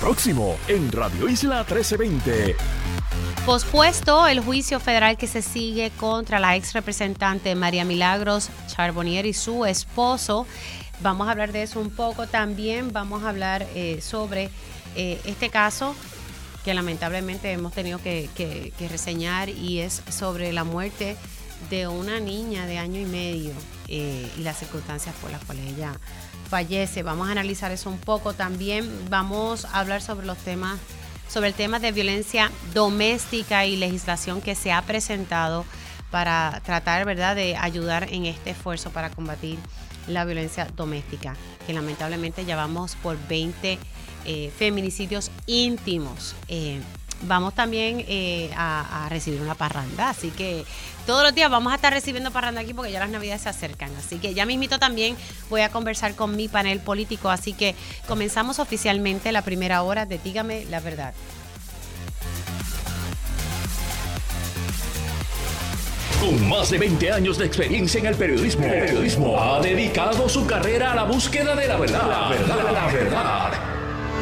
Próximo en Radio Isla 1320. Pospuesto el juicio federal que se sigue contra la ex representante María Milagros Charbonnier y su esposo. Vamos a hablar de eso un poco. También vamos a hablar eh, sobre eh, este caso que lamentablemente hemos tenido que, reseñar y es sobre la muerte de una niña de año y medio eh, y las circunstancias por las cuales ella fallece. Vamos a analizar eso un poco. También vamos a hablar sobre los temas, sobre el tema de violencia doméstica y legislación que se ha presentado para tratar, ¿verdad?, de ayudar en este esfuerzo para combatir la violencia doméstica, que lamentablemente ya vamos por 20 eh, feminicidios íntimos. Eh, vamos también eh, a, recibir una parranda. Así que todos los días vamos a estar recibiendo parranda aquí porque ya las navidades se acercan. Así que ya mismito también voy a conversar con mi panel político. Así que comenzamos oficialmente la primera hora de Dígame la verdad. Con más de 20 años de experiencia en el periodismo, el periodismo ha dedicado su carrera a la búsqueda de la verdad. La verdad, la verdad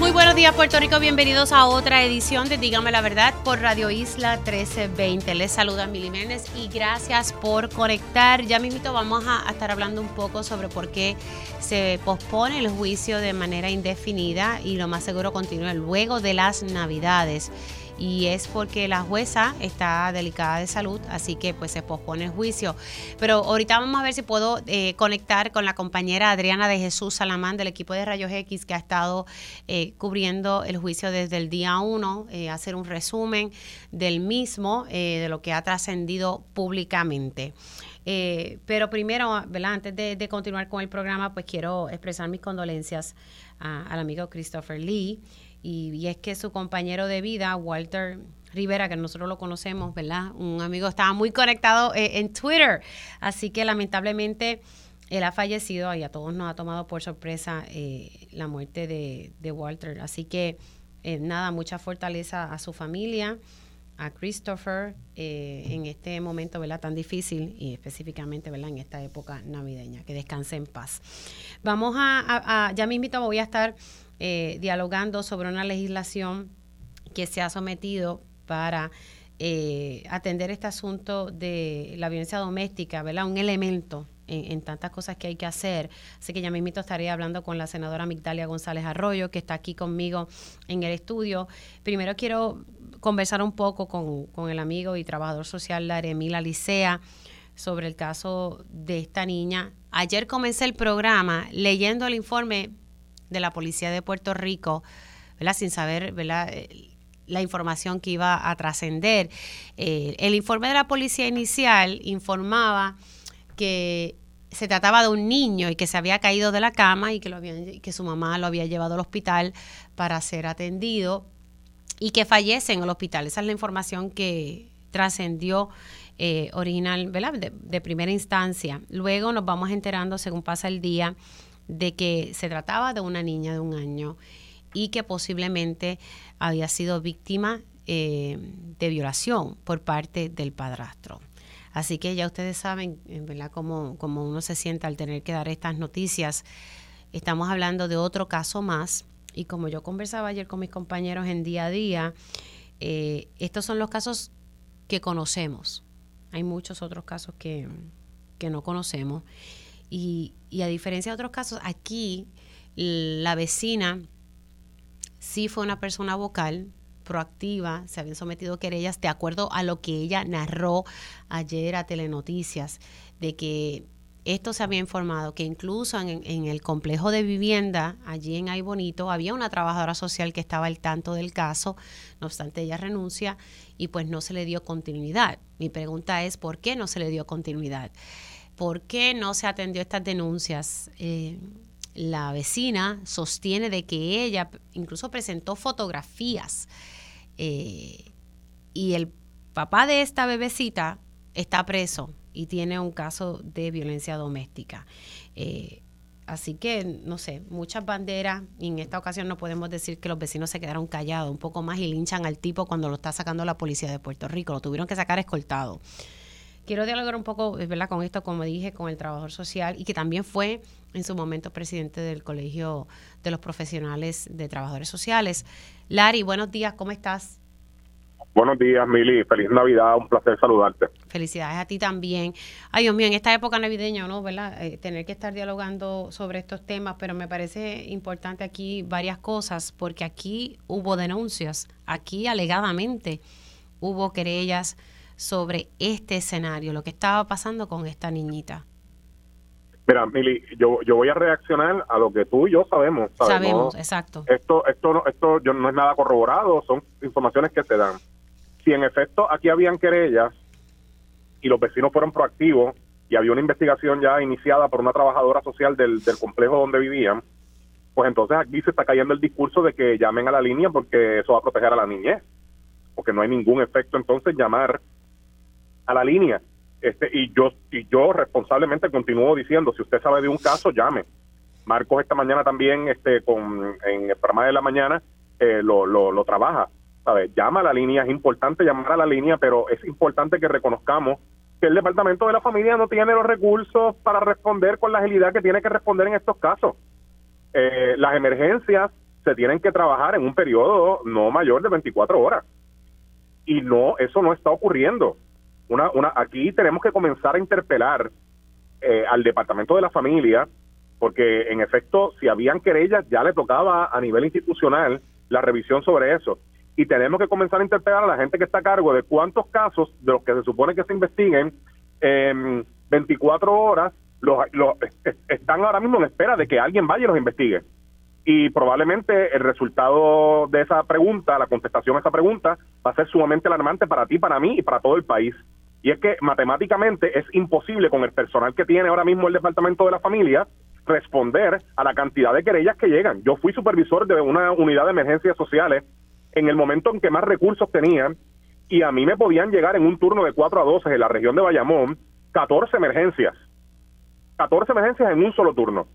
Muy buenos días Puerto Rico, bienvenidos a otra edición de Dígame la Verdad por Radio Isla 1320. Les saluda Mili Méndez y gracias por conectar. Ya mismo vamos a, estar hablando un poco sobre por qué se pospone el juicio de manera indefinida y lo más seguro continúa luego de las Navidades y es porque la jueza está delicada de salud, así que pues se pospone el juicio. Pero ahorita vamos a ver si puedo eh, conectar con la compañera Adriana de Jesús Salamán del equipo de Rayos X que ha estado eh, cubriendo el juicio desde el día 1, eh, hacer un resumen del mismo, de lo que ha trascendido públicamente. pero primero, antes de, continuar con el programa, pues quiero expresar mis condolencias al amigo Christopher Lee. Y, es que su compañero de vida, Walter Rivera, que nosotros lo conocemos, ¿verdad? Un amigo estaba muy conectado eh, en Twitter, así que lamentablemente él ha fallecido y a todos nos ha tomado por sorpresa eh, la muerte de, Walter. Así que eh, nada, mucha fortaleza a su familia, a Christopher en este momento, ¿verdad? Tan difícil y específicamente, ¿verdad? En esta época navideña. Que descanse en paz. Vamos a, a ya mismito voy a estar eh, dialogando sobre una legislación que se ha sometido para eh, atender este asunto de la violencia doméstica, ¿verdad? Un elemento en, tantas cosas que hay que hacer. Así que ya mismo estaré hablando con la senadora Migdalia González Arroyo, que está aquí conmigo en el estudio. Primero quiero conversar un poco con, el amigo y trabajador social Laremila Licea sobre el caso de esta niña. Ayer comencé el programa leyendo el informe de la Policía de Puerto Rico, ¿verdad? sin saber ¿verdad? la información que iba a trascender. Eh, el informe de la policía inicial informaba que se trataba de un niño y que se había caído de la cama y que, lo habían, que su mamá lo había llevado al hospital para ser atendido y que fallece en el hospital. Esa es la información que trascendió eh, original, ¿verdad? de, primera instancia. Luego nos vamos enterando, según pasa el día, de que se trataba de una niña de un año y que posiblemente había sido víctima eh, de violación por parte del padrastro. Así que ya ustedes saben, ¿verdad?, cómo, uno se siente al tener que dar estas noticias. Estamos hablando de otro caso más y como yo conversaba ayer con mis compañeros en día a día, eh, estos son los casos que conocemos. Hay muchos otros casos que, que no conocemos y, a diferencia de otros casos, aquí la vecina sí fue una persona vocal, proactiva, se habían sometido querellas de acuerdo a lo que ella narró ayer a Telenoticias, de que esto se había informado, que incluso en, en, el complejo de vivienda, allí en Ay Bonito, había una trabajadora social que estaba al tanto del caso, no obstante ella renuncia y pues no se le dio continuidad. Mi pregunta es, ¿por qué no se le dio continuidad? ¿Por qué no se atendió estas denuncias? Eh, la vecina sostiene de que ella incluso presentó fotografías eh, y el papá de esta bebecita está preso y tiene un caso de violencia doméstica. Eh, Así que, no sé, muchas banderas y en esta ocasión no podemos decir que los vecinos se quedaron callados un poco más y linchan al tipo cuando lo está sacando la policía de Puerto Rico. Lo tuvieron que sacar escoltado. Quiero dialogar un poco, ¿verdad? Con esto, como dije, con el trabajador social y que también fue en su momento presidente del Colegio de los Profesionales de Trabajadores Sociales. Lari, buenos días, ¿cómo estás? Buenos días, Mili. Feliz Navidad. Un placer saludarte. Felicidades a ti también. Ay, Dios mío, en esta época navideña, ¿no? ¿Verdad? Eh, tener que estar dialogando sobre estos temas, pero me parece importante aquí varias cosas, porque aquí hubo denuncias, aquí alegadamente hubo querellas sobre este escenario, lo que estaba pasando con esta niñita. Mira, Mili, yo, yo voy a reaccionar a lo que tú y yo sabemos. Sabemos, exacto. Esto, esto, no, esto yo, no es nada corroborado, son informaciones que se dan si en efecto aquí habían querellas y los vecinos fueron proactivos y había una investigación ya iniciada por una trabajadora social del, complejo donde vivían, pues entonces aquí se está cayendo el discurso de que llamen a la línea porque eso va a proteger a la niñez, porque no hay ningún efecto entonces llamar a la línea. Este, y yo y yo responsablemente continúo diciendo, si usted sabe de un caso, llame. Marcos esta mañana también este con en el programa de la mañana eh, lo, lo, trabaja Llama a la línea, es importante llamar a la línea, pero es importante que reconozcamos que el Departamento de la Familia no tiene los recursos para responder con la agilidad que tiene que responder en estos casos. Eh, las emergencias se tienen que trabajar en un periodo no mayor de 24 horas. Y no, eso no está ocurriendo. Una, una, aquí tenemos que comenzar a interpelar eh, al Departamento de la Familia, porque en efecto, si habían querellas, ya le tocaba a nivel institucional la revisión sobre eso y tenemos que comenzar a interpelar a la gente que está a cargo de cuántos casos de los que se supone que se investiguen en 24 horas los, están ahora mismo en espera de que alguien vaya y los investigue. Y probablemente el resultado de esa pregunta, la contestación a esa pregunta, va a ser sumamente alarmante para ti, para mí y para todo el país. Y es que matemáticamente es imposible con el personal que tiene ahora mismo el Departamento de la Familia responder a la cantidad de querellas que llegan. Yo fui supervisor de una unidad de emergencias sociales en el momento en que más recursos tenían y a mí me podían llegar en un turno de 4 a 12 en la región de Bayamón 14 emergencias. 14 emergencias en un solo turno.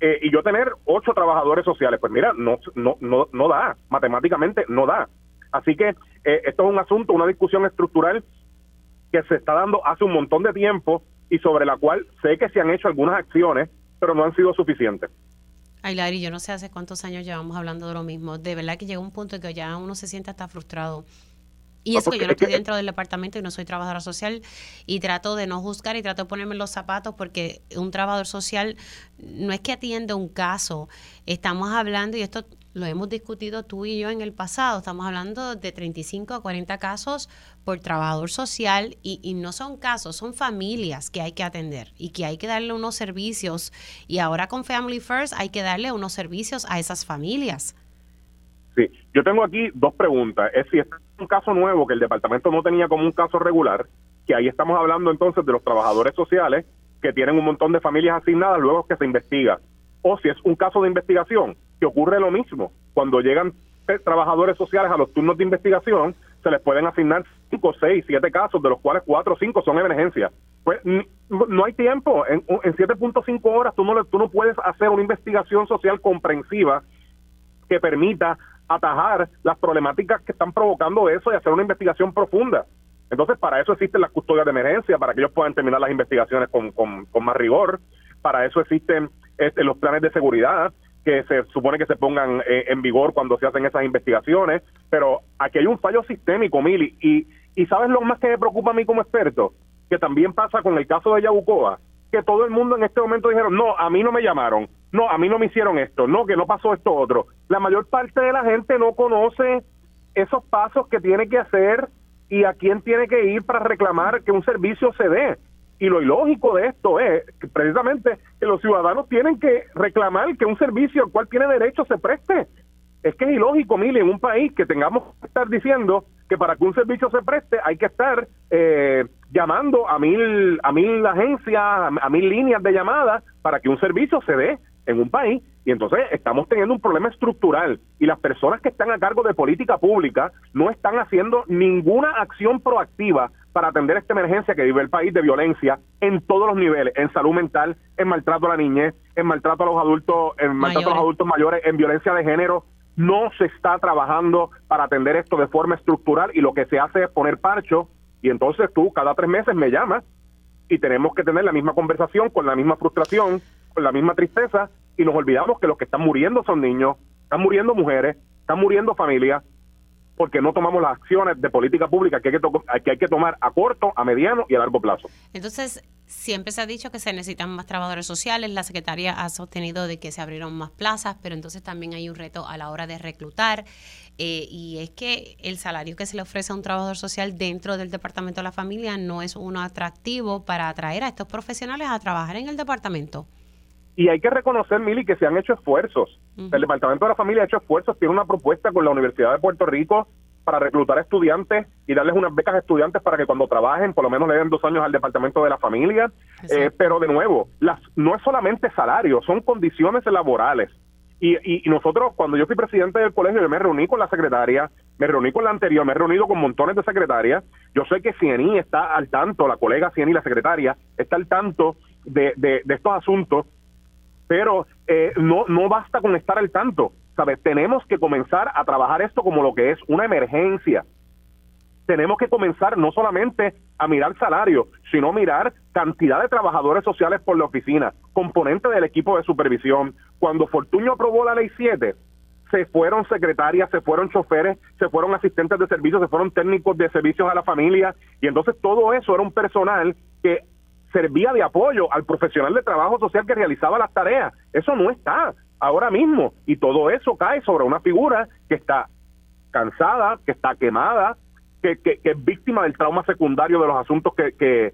Eh, y yo tener 8 trabajadores sociales, pues mira, no, no, no, no da, matemáticamente no da. Así que eh, esto es un asunto, una discusión estructural que se está dando hace un montón de tiempo y sobre la cual sé que se han hecho algunas acciones, pero no han sido suficientes. Ay, Larry, yo no sé hace cuántos años llevamos hablando de lo mismo. De verdad que llega un punto en que ya uno se siente hasta frustrado. Y eso que yo no estoy dentro del departamento y no soy trabajadora social y trato de no juzgar y trato de ponerme los zapatos porque un trabajador social no es que atiende un caso, estamos hablando, y esto lo hemos discutido tú y yo en el pasado, estamos hablando de 35 a 40 casos por trabajador social y, no son casos, son familias que hay que atender y que hay que darle unos servicios y ahora con Family First hay que darle unos servicios a esas familias. Sí, yo tengo aquí dos preguntas. Es si es un caso nuevo que el departamento no tenía como un caso regular, que ahí estamos hablando entonces de los trabajadores sociales que tienen un montón de familias asignadas luego que se investiga. O si es un caso de investigación, que ocurre lo mismo. Cuando llegan trabajadores sociales a los turnos de investigación, se les pueden asignar 5, 6, 7 casos, de los cuales 4 o 5 son emergencias. Pues no hay tiempo. En, en 7.5 horas tú no, tú no puedes hacer una investigación social comprensiva que permita atajar las problemáticas que están provocando eso y hacer una investigación profunda. Entonces, para eso existen las custodias de emergencia, para que ellos puedan terminar las investigaciones con, con, con más rigor. Para eso existen este, los planes de seguridad, que se supone que se pongan eh, en vigor cuando se hacen esas investigaciones, pero aquí hay un fallo sistémico, Mili, y, y ¿sabes lo más que me preocupa a mí como experto? Que también pasa con el caso de Yabucoa, que todo el mundo en este momento dijeron, no, a mí no me llamaron, no, a mí no me hicieron esto, no, que no pasó esto otro. La mayor parte de la gente no conoce esos pasos que tiene que hacer y a quién tiene que ir para reclamar que un servicio se dé. Y lo ilógico de esto es precisamente que los ciudadanos tienen que reclamar que un servicio al cual tiene derecho se preste. Es que es ilógico, Mili, en un país que tengamos que estar diciendo que para que un servicio se preste hay que estar eh, llamando a mil, a mil agencias, a mil líneas de llamadas para que un servicio se dé en un país. Y entonces estamos teniendo un problema estructural y las personas que están a cargo de política pública no están haciendo ninguna acción proactiva para atender esta emergencia que vive el país de violencia en todos los niveles, en salud mental, en maltrato a la niñez, en maltrato a los adultos, en maltrato a los adultos mayores, en violencia de género. No se está trabajando para atender esto de forma estructural y lo que se hace es poner parcho y entonces tú cada tres meses me llamas y tenemos que tener la misma conversación con la misma frustración, con la misma tristeza y nos olvidamos que los que están muriendo son niños, están muriendo mujeres, están muriendo familias porque no tomamos las acciones de política pública que hay que, que hay que tomar a corto, a mediano y a largo plazo. Entonces, siempre se ha dicho que se necesitan más trabajadores sociales, la Secretaría ha sostenido de que se abrieron más plazas, pero entonces también hay un reto a la hora de reclutar, eh, y es que el salario que se le ofrece a un trabajador social dentro del Departamento de la Familia no es uno atractivo para atraer a estos profesionales a trabajar en el departamento. Y hay que reconocer, Mili, que se han hecho esfuerzos. El Departamento de la Familia ha hecho esfuerzos, tiene una propuesta con la Universidad de Puerto Rico para reclutar estudiantes y darles unas becas a estudiantes para que cuando trabajen por lo menos le den dos años al Departamento de la Familia. Eh, pero de nuevo, las, no es solamente salario, son condiciones laborales. Y, y, nosotros, cuando yo fui presidente del colegio, yo me reuní con la secretaria, me reuní con la anterior, me he reunido con montones de secretarias. Yo sé que Ciení está al tanto, la colega Ciení, la secretaria, está al tanto de, de, de estos asuntos pero eh, no, no basta con estar al tanto, ¿sabes? Tenemos que comenzar a trabajar esto como lo que es una emergencia. Tenemos que comenzar no solamente a mirar salario, sino mirar cantidad de trabajadores sociales por la oficina, componente del equipo de supervisión. Cuando Fortuño aprobó la ley 7, se fueron secretarias, se fueron choferes, se fueron asistentes de servicios, se fueron técnicos de servicios a la familia, y entonces todo eso era un personal que servía de apoyo al profesional de trabajo social que realizaba las tareas. Eso no está ahora mismo y todo eso cae sobre una figura que está cansada, que está quemada, que, que, es víctima del trauma secundario de los asuntos que, que,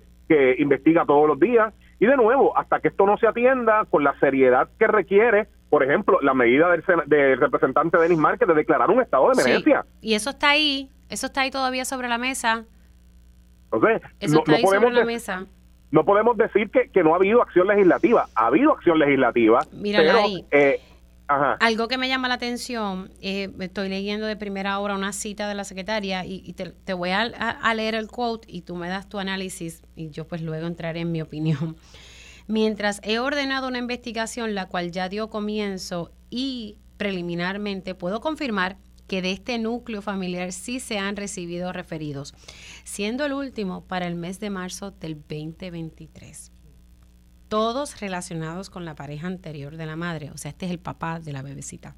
investiga todos los días. Y de nuevo, hasta que esto no se atienda con la seriedad que requiere, por ejemplo, la medida del, del representante Denis Márquez de declarar un estado de emergencia. y eso está ahí, eso está ahí todavía sobre la mesa. Entonces, eso está ahí sobre la mesa no podemos decir que, que, no ha habido acción legislativa. Ha habido acción legislativa. Mira, ahí. Eh, Algo que me llama la atención, eh, estoy leyendo de primera hora una cita de la secretaria y, te, voy a, a, leer el quote y tú me das tu análisis y yo pues luego entraré en mi opinión. Mientras he ordenado una investigación la cual ya dio comienzo y preliminarmente puedo confirmar que de este núcleo familiar sí se han recibido referidos, siendo el último para el mes de marzo del 2023. Todos relacionados con la pareja anterior de la madre, o sea, este es el papá de la bebecita.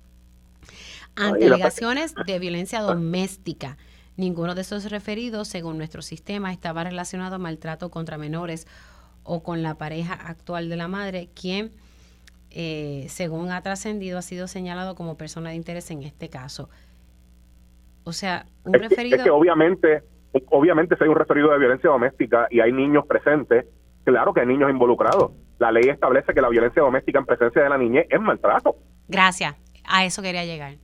Ante alegaciones de violencia doméstica, ninguno de esos referidos, según nuestro sistema, estaba relacionado a maltrato contra menores o con la pareja actual de la madre, quien, eh, según ha trascendido, ha sido señalado como persona de interés en este caso. O sea, un referido... Es que obviamente, obviamente si hay un referido de violencia doméstica y hay niños presentes, claro que hay niños involucrados. La ley establece que la violencia doméstica en presencia de la niñez es maltrato. Gracias, a eso quería llegar.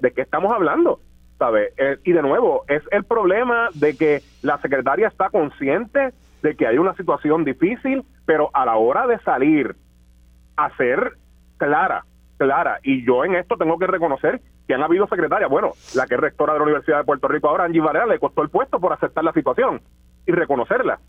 ¿De qué estamos hablando? ¿Sabe? Eh, y de nuevo, es el problema de que la secretaria está consciente de que hay una situación difícil, pero a la hora de salir a ser clara, clara, y yo en esto tengo que reconocer que han habido secretarias, bueno, la que es rectora de la Universidad de Puerto Rico ahora, Angie Varela, le costó el puesto por aceptar la situación y reconocerla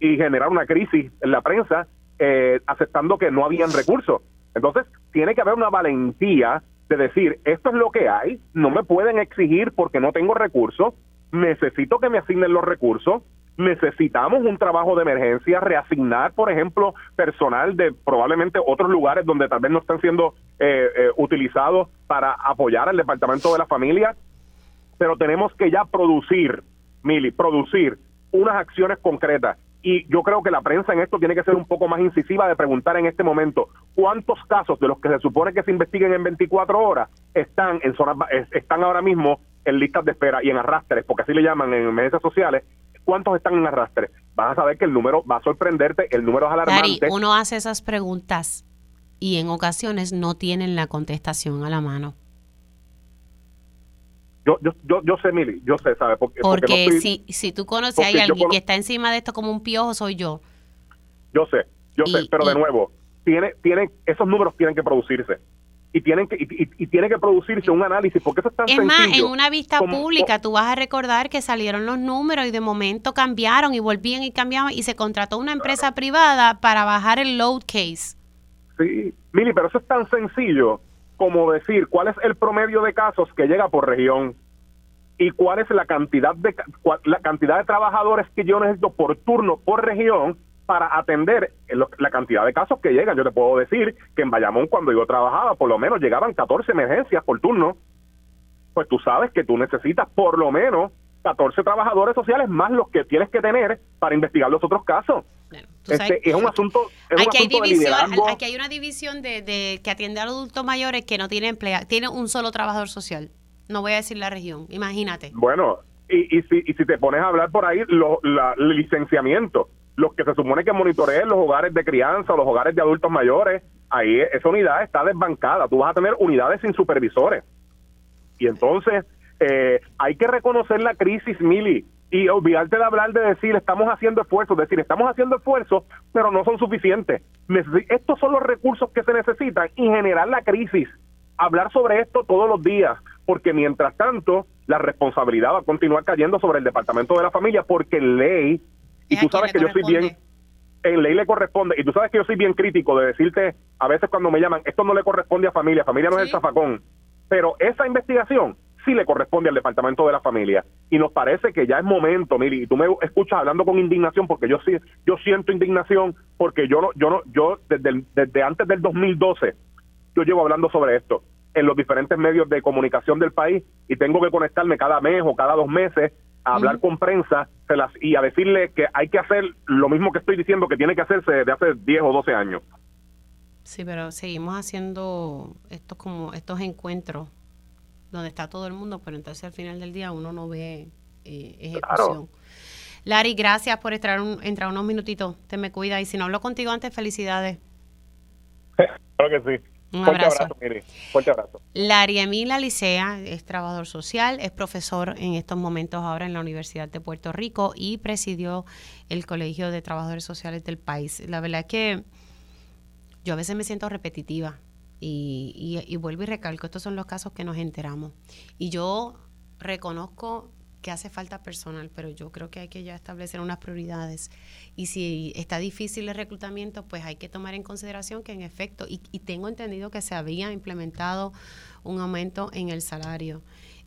y generar una crisis en la prensa eh, aceptando que no habían recursos. Entonces, tiene que haber una valentía de decir, esto es lo que hay, no me pueden exigir porque no tengo recursos, necesito que me asignen los recursos, necesitamos un trabajo de emergencia, reasignar, por ejemplo, personal de probablemente otros lugares donde tal vez no están siendo eh, eh, utilizados para apoyar al Departamento de la Familia, pero tenemos que ya producir, Mili, producir unas acciones concretas. Y yo creo que la prensa en esto tiene que ser un poco más incisiva de preguntar en este momento cuántos casos de los que se supone que se investiguen en 24 horas están en zonas están ahora mismo en listas de espera y en arrastres, porque así le llaman en medios sociales, cuántos están en arrastre. Vas a saber que el número va a sorprenderte, el número es alarmante. uno hace esas preguntas y en ocasiones no tienen la contestación a la mano. Yo, yo, yo, yo sé, Mili, yo sé, ¿sabes? Porque, porque, si, si tú conoces a alguien que está encima de esto como un piojo, soy yo. Yo sé, yo sé, pero de nuevo, tiene, tiene, esos números tienen que producirse. Y tienen que y, tiene que producirse un análisis porque eso es tan es más en una vista pública tú vas a recordar que salieron los números y de momento cambiaron y volvían y cambiaban y se contrató una empresa privada para bajar el load case. Sí Mili pero eso es tan sencillo como decir cuál es el promedio de casos que llega por región y cuál es la cantidad de la cantidad de trabajadores que yo necesito por turno por región para atender la cantidad de casos que llegan. Yo te puedo decir que en Bayamón cuando yo trabajaba por lo menos llegaban 14 emergencias por turno. Pues tú sabes que tú necesitas por lo menos 14 trabajadores sociales más los que tienes que tener para investigar los otros casos. este, es un asunto, es aquí, hay división, aquí hay una división de, que atiende a los adultos mayores que no tiene emplea, tiene un solo trabajador social. No voy a decir la región, imagínate. Bueno, y, y, si, y si te pones a hablar por ahí, lo, la, licenciamiento los que se supone que monitoreen los hogares de crianza los hogares de adultos mayores, ahí esa unidad está desbancada. Tú vas a tener unidades sin supervisores. Y entonces eh, hay que reconocer la crisis, Mili, y olvidarte de hablar de decir estamos haciendo esfuerzos, decir estamos haciendo esfuerzos, pero no son suficientes. estos son los recursos que se necesitan y generar la crisis. Hablar sobre esto todos los días, porque mientras tanto la responsabilidad va a continuar cayendo sobre el Departamento de la Familia, porque ley y tú sabes que yo soy bien, en ley le corresponde, y tú sabes que yo soy bien crítico de decirte, a veces cuando me llaman, esto no le corresponde a familia, familia no es el zafacón, pero esa investigación sí le corresponde al Departamento de la Familia. Y nos parece que ya es momento, Miri, y tú me escuchas hablando con indignación, porque yo sí, yo siento indignación, porque yo no, yo no, yo desde, desde antes del 2012, yo llevo hablando sobre esto en los diferentes medios de comunicación del país y tengo que conectarme cada mes o cada dos meses a hablar con prensa y a decirle que hay que hacer lo mismo que estoy diciendo que tiene que hacerse desde hace 10 o 12 años. Sí, pero seguimos haciendo estos como estos encuentros donde está todo el mundo, pero entonces al final del día uno no ve eh, ejecución. Lari, gracias por entrar, un, entrar unos minutitos. Te me cuida y si no hablo contigo antes, felicidades. Claro que sí. Un Fuerte abrazo. Fuerte abrazo. Licea es trabajador social, es profesor en estos momentos ahora en la Universidad de Puerto Rico y presidió el Colegio de Trabajadores Sociales del país. La verdad es que yo a veces me siento repetitiva y, y vuelvo y recalco, estos son los casos que nos enteramos. Y yo reconozco que hace falta personal, pero yo creo que hay que ya establecer unas prioridades. Y si está difícil el reclutamiento, pues hay que tomar en consideración que en efecto, y, tengo entendido que se había implementado un aumento en el salario.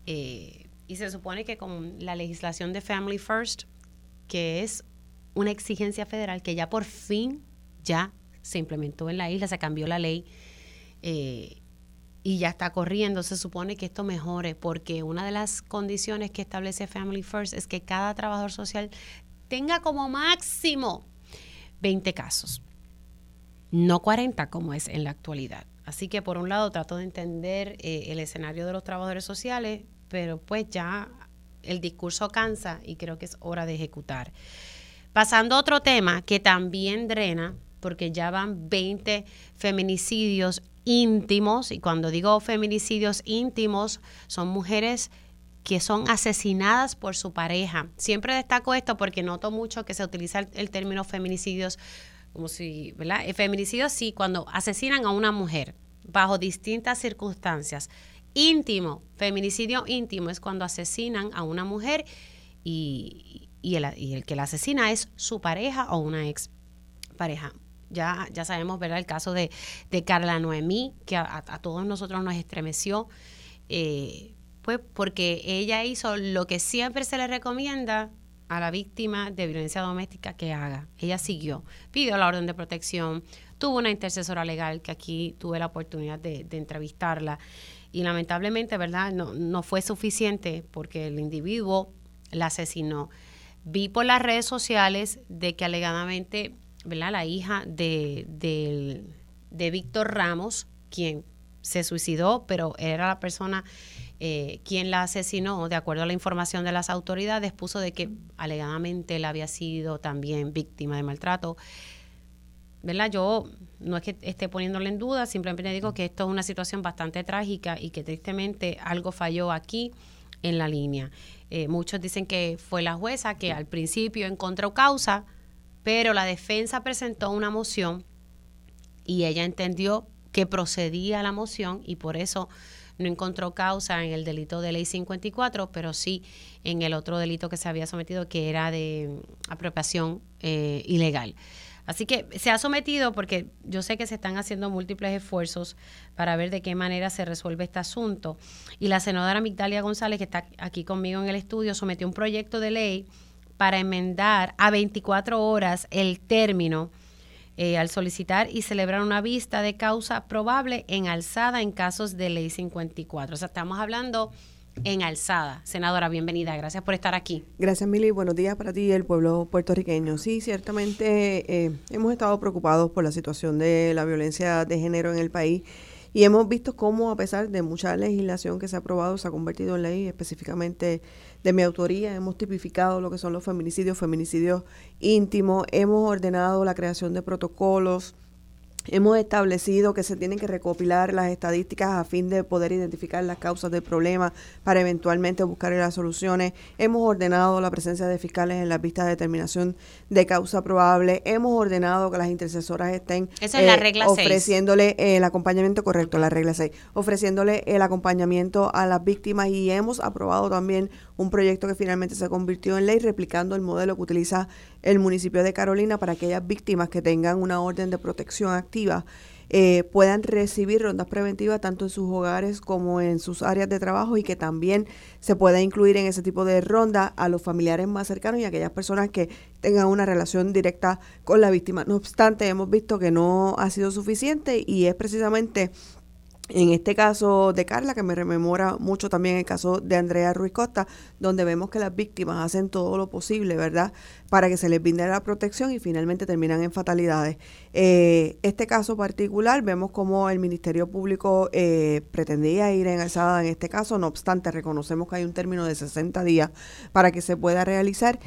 Eh, y se supone que con la legislación de Family First, que es una exigencia federal que ya por fin ya se implementó en la isla, se cambió la ley. Eh, y ya está corriendo, se supone que esto mejore, porque una de las condiciones que establece Family First es que cada trabajador social tenga como máximo 20 casos, no 40 como es en la actualidad. Así que por un lado trato de entender eh, el escenario de los trabajadores sociales, pero pues ya el discurso cansa y creo que es hora de ejecutar. Pasando a otro tema que también drena, porque ya van 20 feminicidios íntimos, y cuando digo feminicidios íntimos, son mujeres que son asesinadas por su pareja. Siempre destaco esto porque noto mucho que se utiliza el, término feminicidios como si, ¿verdad? El feminicidio sí, cuando asesinan a una mujer bajo distintas circunstancias. Íntimo, feminicidio íntimo es cuando asesinan a una mujer y, el, y el que la asesina es su pareja o una ex pareja ya, ya sabemos, ¿verdad? El caso de, Carla Noemí, que a, todos nosotros nos estremeció, eh, pues porque ella hizo lo que siempre se le recomienda a la víctima de violencia doméstica que haga. Ella siguió, pidió la orden de protección, tuvo una intercesora legal que aquí tuve la oportunidad de, entrevistarla y lamentablemente, ¿verdad? No, no fue suficiente porque el individuo la asesinó. Vi por las redes sociales de que alegadamente la hija de, de, Víctor Ramos, quien se suicidó, pero era la persona eh, quien la asesinó, de acuerdo a la información de las autoridades, puso de que alegadamente él había sido también víctima de maltrato. ¿verdad? Yo no es que esté poniéndole en duda, simplemente digo que esto es una situación bastante trágica y que tristemente algo falló aquí en la línea. Eh, muchos dicen que fue la jueza que al principio encontró causa, pero la defensa presentó una moción y ella entendió que procedía la moción y por eso no encontró causa en el delito de ley 54, pero sí en el otro delito que se había sometido, que era de apropiación eh, ilegal. Así que se ha sometido porque yo sé que se están haciendo múltiples esfuerzos para ver de qué manera se resuelve este asunto. Y la senadora Migdalia González, que está aquí conmigo en el estudio, sometió un proyecto de ley para enmendar a 24 horas el término eh, al solicitar y celebrar una vista de causa probable en alzada en casos de ley 54. O sea, estamos hablando en alzada. Senadora, bienvenida. Gracias por estar aquí. Gracias, Mili. Buenos días para ti y el pueblo puertorriqueño. Sí, ciertamente eh, hemos estado preocupados por la situación de la violencia de género en el país y hemos visto cómo, a pesar de mucha legislación que se ha aprobado, se ha convertido en ley, específicamente de mi autoría. Hemos tipificado lo que son los feminicidios, feminicidios íntimos. Hemos ordenado la creación de protocolos Hemos establecido que se tienen que recopilar las estadísticas a fin de poder identificar las causas del problema para eventualmente buscar las soluciones. Hemos ordenado la presencia de fiscales en las vistas de determinación de causa probable. Hemos ordenado que las intercesoras estén eh, ofreciéndole el acompañamiento correcto, la regla 6, ofreciéndole el acompañamiento a las víctimas y hemos aprobado también un proyecto que finalmente se convirtió en ley replicando el modelo que utiliza el municipio de Carolina para aquellas víctimas que tengan una orden de protección activa eh, puedan recibir rondas preventivas tanto en sus hogares como en sus áreas de trabajo y que también se pueda incluir en ese tipo de ronda a los familiares más cercanos y a aquellas personas que tengan una relación directa con la víctima. No obstante, hemos visto que no ha sido suficiente y es precisamente en este caso de Carla, que me rememora mucho también el caso de Andrea Ruiz Costa, donde vemos que las víctimas hacen todo lo posible, ¿verdad?, para que se les brinde la protección y finalmente terminan en fatalidades. Eh, este caso particular, vemos como el Ministerio Público eh, pretendía ir en alzada en este caso, no obstante, reconocemos que hay un término de 60 días para que se pueda realizar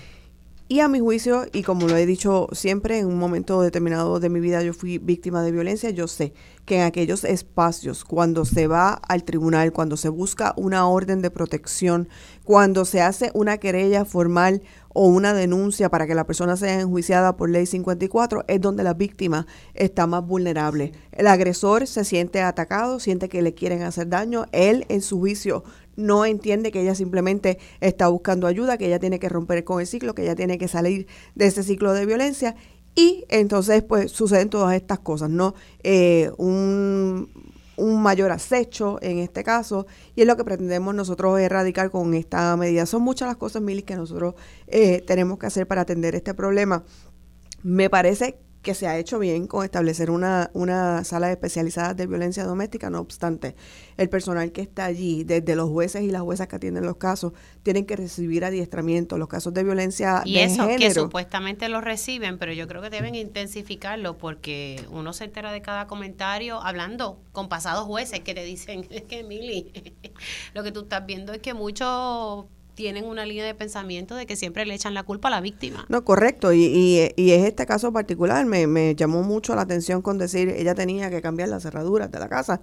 y a mi juicio, y como lo he dicho siempre, en un momento determinado de mi vida yo fui víctima de violencia, yo sé que en aquellos espacios, cuando se va al tribunal, cuando se busca una orden de protección, cuando se hace una querella formal o una denuncia para que la persona sea enjuiciada por ley 54, es donde la víctima está más vulnerable. El agresor se siente atacado, siente que le quieren hacer daño, él en su juicio no entiende que ella simplemente está buscando ayuda, que ella tiene que romper con el ciclo, que ella tiene que salir de ese ciclo de violencia y entonces pues suceden todas estas cosas, ¿no? Eh, un, mayor acecho en este caso y es lo que pretendemos nosotros erradicar con esta medida. Son muchas las cosas, Mili, que nosotros eh, tenemos que hacer para atender este problema. Me parece que se ha hecho bien con establecer una, una sala especializada de violencia doméstica, no obstante, el personal que está allí, desde los jueces y las juezas que atienden los casos, tienen que recibir adiestramiento. Los casos de violencia y de eso, que supuestamente lo reciben, pero yo creo que deben intensificarlo porque uno se entera de cada comentario hablando con pasados jueces que te dicen, es que Mili, lo que tú estás viendo es que muchos tienen una línea de pensamiento de que siempre le echan la culpa a la víctima. No, correcto. Y, y, y es este caso particular, me, me llamó mucho la atención con decir, ella tenía que cambiar las cerraduras de la casa.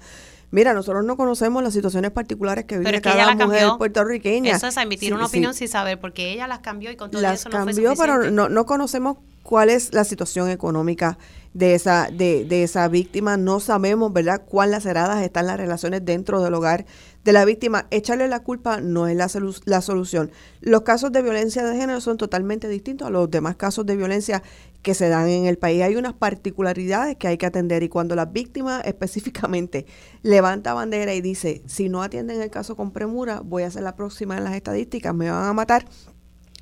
Mira, nosotros no conocemos las situaciones particulares que vive cada mujer puertorriqueña. Eso es emitir una opinión sin saber, porque ella las cambió y con todo eso no cambió, pero no, no conocemos cuál es la situación económica de esa, de, de esa víctima. No sabemos, ¿verdad?, cuán laceradas están las relaciones dentro del hogar de la víctima, echarle la culpa no es la, la solución. Los casos de violencia de género son totalmente distintos a los demás casos de violencia que se dan en el país. Hay unas particularidades que hay que atender y cuando la víctima específicamente levanta bandera y dice, si no atienden el caso con premura, voy a ser la próxima en las estadísticas, me van a matar,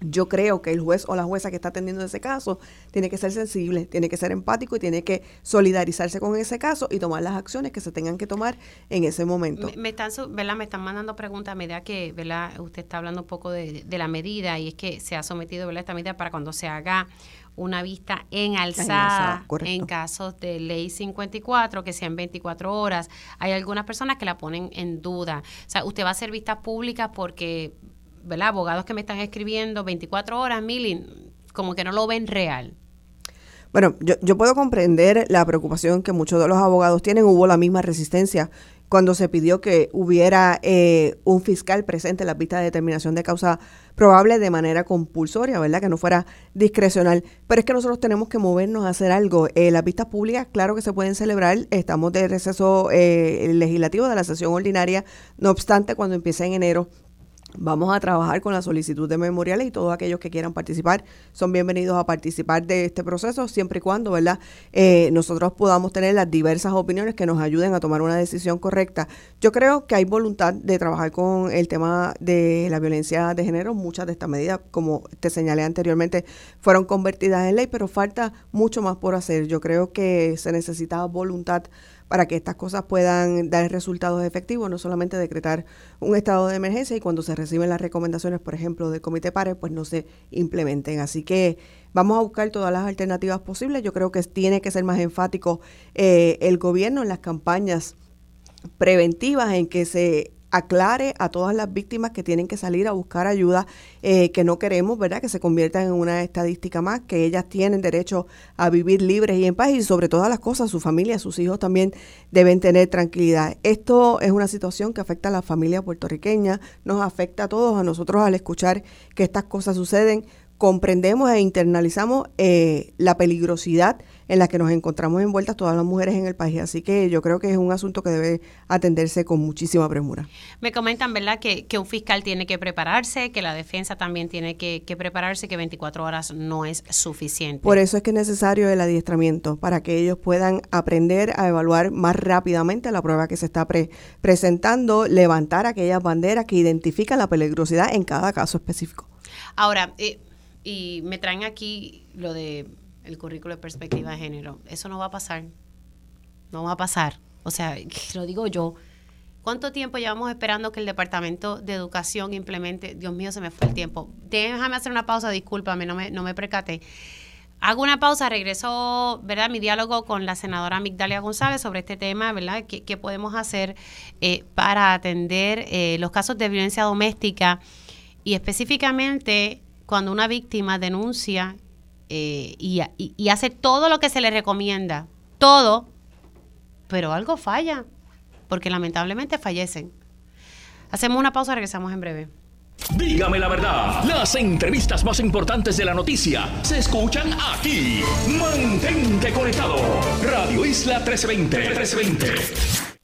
yo creo que el juez o la jueza que está atendiendo ese caso tiene que ser sensible, tiene que ser empático y tiene que solidarizarse con ese caso y tomar las acciones que se tengan que tomar en ese momento. Me, están, ¿verdad? me están mandando preguntas a medida que ¿verdad? usted está hablando un poco de, la medida y es que se ha sometido ¿verdad? esta medida para cuando se haga una vista en alzada en casos de ley 54, que sean 24 horas. Hay algunas personas que la ponen en duda. O sea, usted va a hacer vistas públicas porque Abogados que me están escribiendo 24 horas, Milling, como que no lo ven real. Bueno, yo, yo puedo comprender la preocupación que muchos de los abogados tienen. Hubo la misma resistencia cuando se pidió que hubiera eh, un fiscal presente en la pista de determinación de causa probable de manera compulsoria, ¿verdad? Que no fuera discrecional. Pero es que nosotros tenemos que movernos a hacer algo. Eh, las vistas públicas, claro que se pueden celebrar. Estamos de receso eh, legislativo de la sesión ordinaria. No obstante, cuando empiece en enero, Vamos a trabajar con la solicitud de memoriales y todos aquellos que quieran participar son bienvenidos a participar de este proceso siempre y cuando, ¿verdad? Eh, nosotros podamos tener las diversas opiniones que nos ayuden a tomar una decisión correcta. Yo creo que hay voluntad de trabajar con el tema de la violencia de género. Muchas de estas medidas, como te señalé anteriormente, fueron convertidas en ley, pero falta mucho más por hacer. Yo creo que se necesita voluntad para que estas cosas puedan dar resultados efectivos, no solamente decretar un estado de emergencia y cuando se reciben las recomendaciones, por ejemplo, del Comité PARE, pues no se implementen. Así que vamos a buscar todas las alternativas posibles. Yo creo que tiene que ser más enfático eh, el gobierno en las campañas preventivas en que se aclare a todas las víctimas que tienen que salir a buscar ayuda, eh, que no queremos, ¿verdad?, que se conviertan en una estadística más, que ellas tienen derecho a vivir libres y en paz y sobre todas las cosas, su familia, sus hijos también deben tener tranquilidad. Esto es una situación que afecta a la familia puertorriqueña, nos afecta a todos, a nosotros al escuchar que estas cosas suceden, comprendemos e internalizamos eh, la peligrosidad en la que nos encontramos envueltas todas las mujeres en el país. Así que yo creo que es un asunto que debe atenderse con muchísima premura. Me comentan, ¿verdad?, que, que un fiscal tiene que prepararse, que la defensa también tiene que, prepararse, que 24 horas no es suficiente. Por eso es que es necesario el adiestramiento, para que ellos puedan aprender a evaluar más rápidamente la prueba que se está presentando, levantar aquellas banderas que identifican la peligrosidad en cada caso específico. Ahora, eh, y me traen aquí lo de el currículo de perspectiva de género. Eso no va a pasar. No va a pasar. O sea, lo digo yo. ¿Cuánto tiempo llevamos esperando que el Departamento de Educación implemente? Dios mío, se me fue el tiempo. Déjame hacer una pausa, discúlpame, no me, no me percaté. Hago una pausa, regreso, ¿verdad? Mi diálogo con la senadora Migdalia González sobre este tema, ¿verdad? ¿Qué, podemos hacer eh, para atender eh, los casos de violencia doméstica y específicamente cuando una víctima denuncia eh, y, hace todo lo que se le recomienda, todo, pero algo falla, porque lamentablemente fallecen. Hacemos una pausa, regresamos en breve. Dígame la verdad, las entrevistas más importantes de la noticia se escuchan aquí. Mantente conectado. Radio Isla 1320. 1320.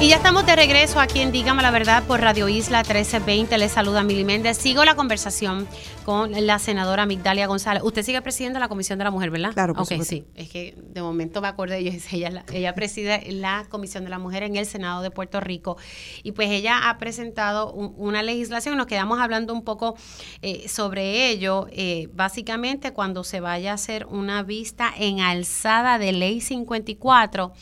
y ya estamos de regreso aquí en Dígame la Verdad por Radio Isla 1320. Les saluda Mili Méndez. Sigo la conversación con la senadora Migdalia González. Usted sigue presidiendo la Comisión de la Mujer, ¿verdad? Claro, por Ok, sí. Es que de momento me acordé, yo, ella, ella preside la Comisión de la Mujer en el Senado de Puerto Rico. Y pues ella ha presentado una legislación. Nos quedamos hablando un poco eh, sobre ello. Eh, básicamente, cuando se vaya a hacer una vista en alzada de Ley 54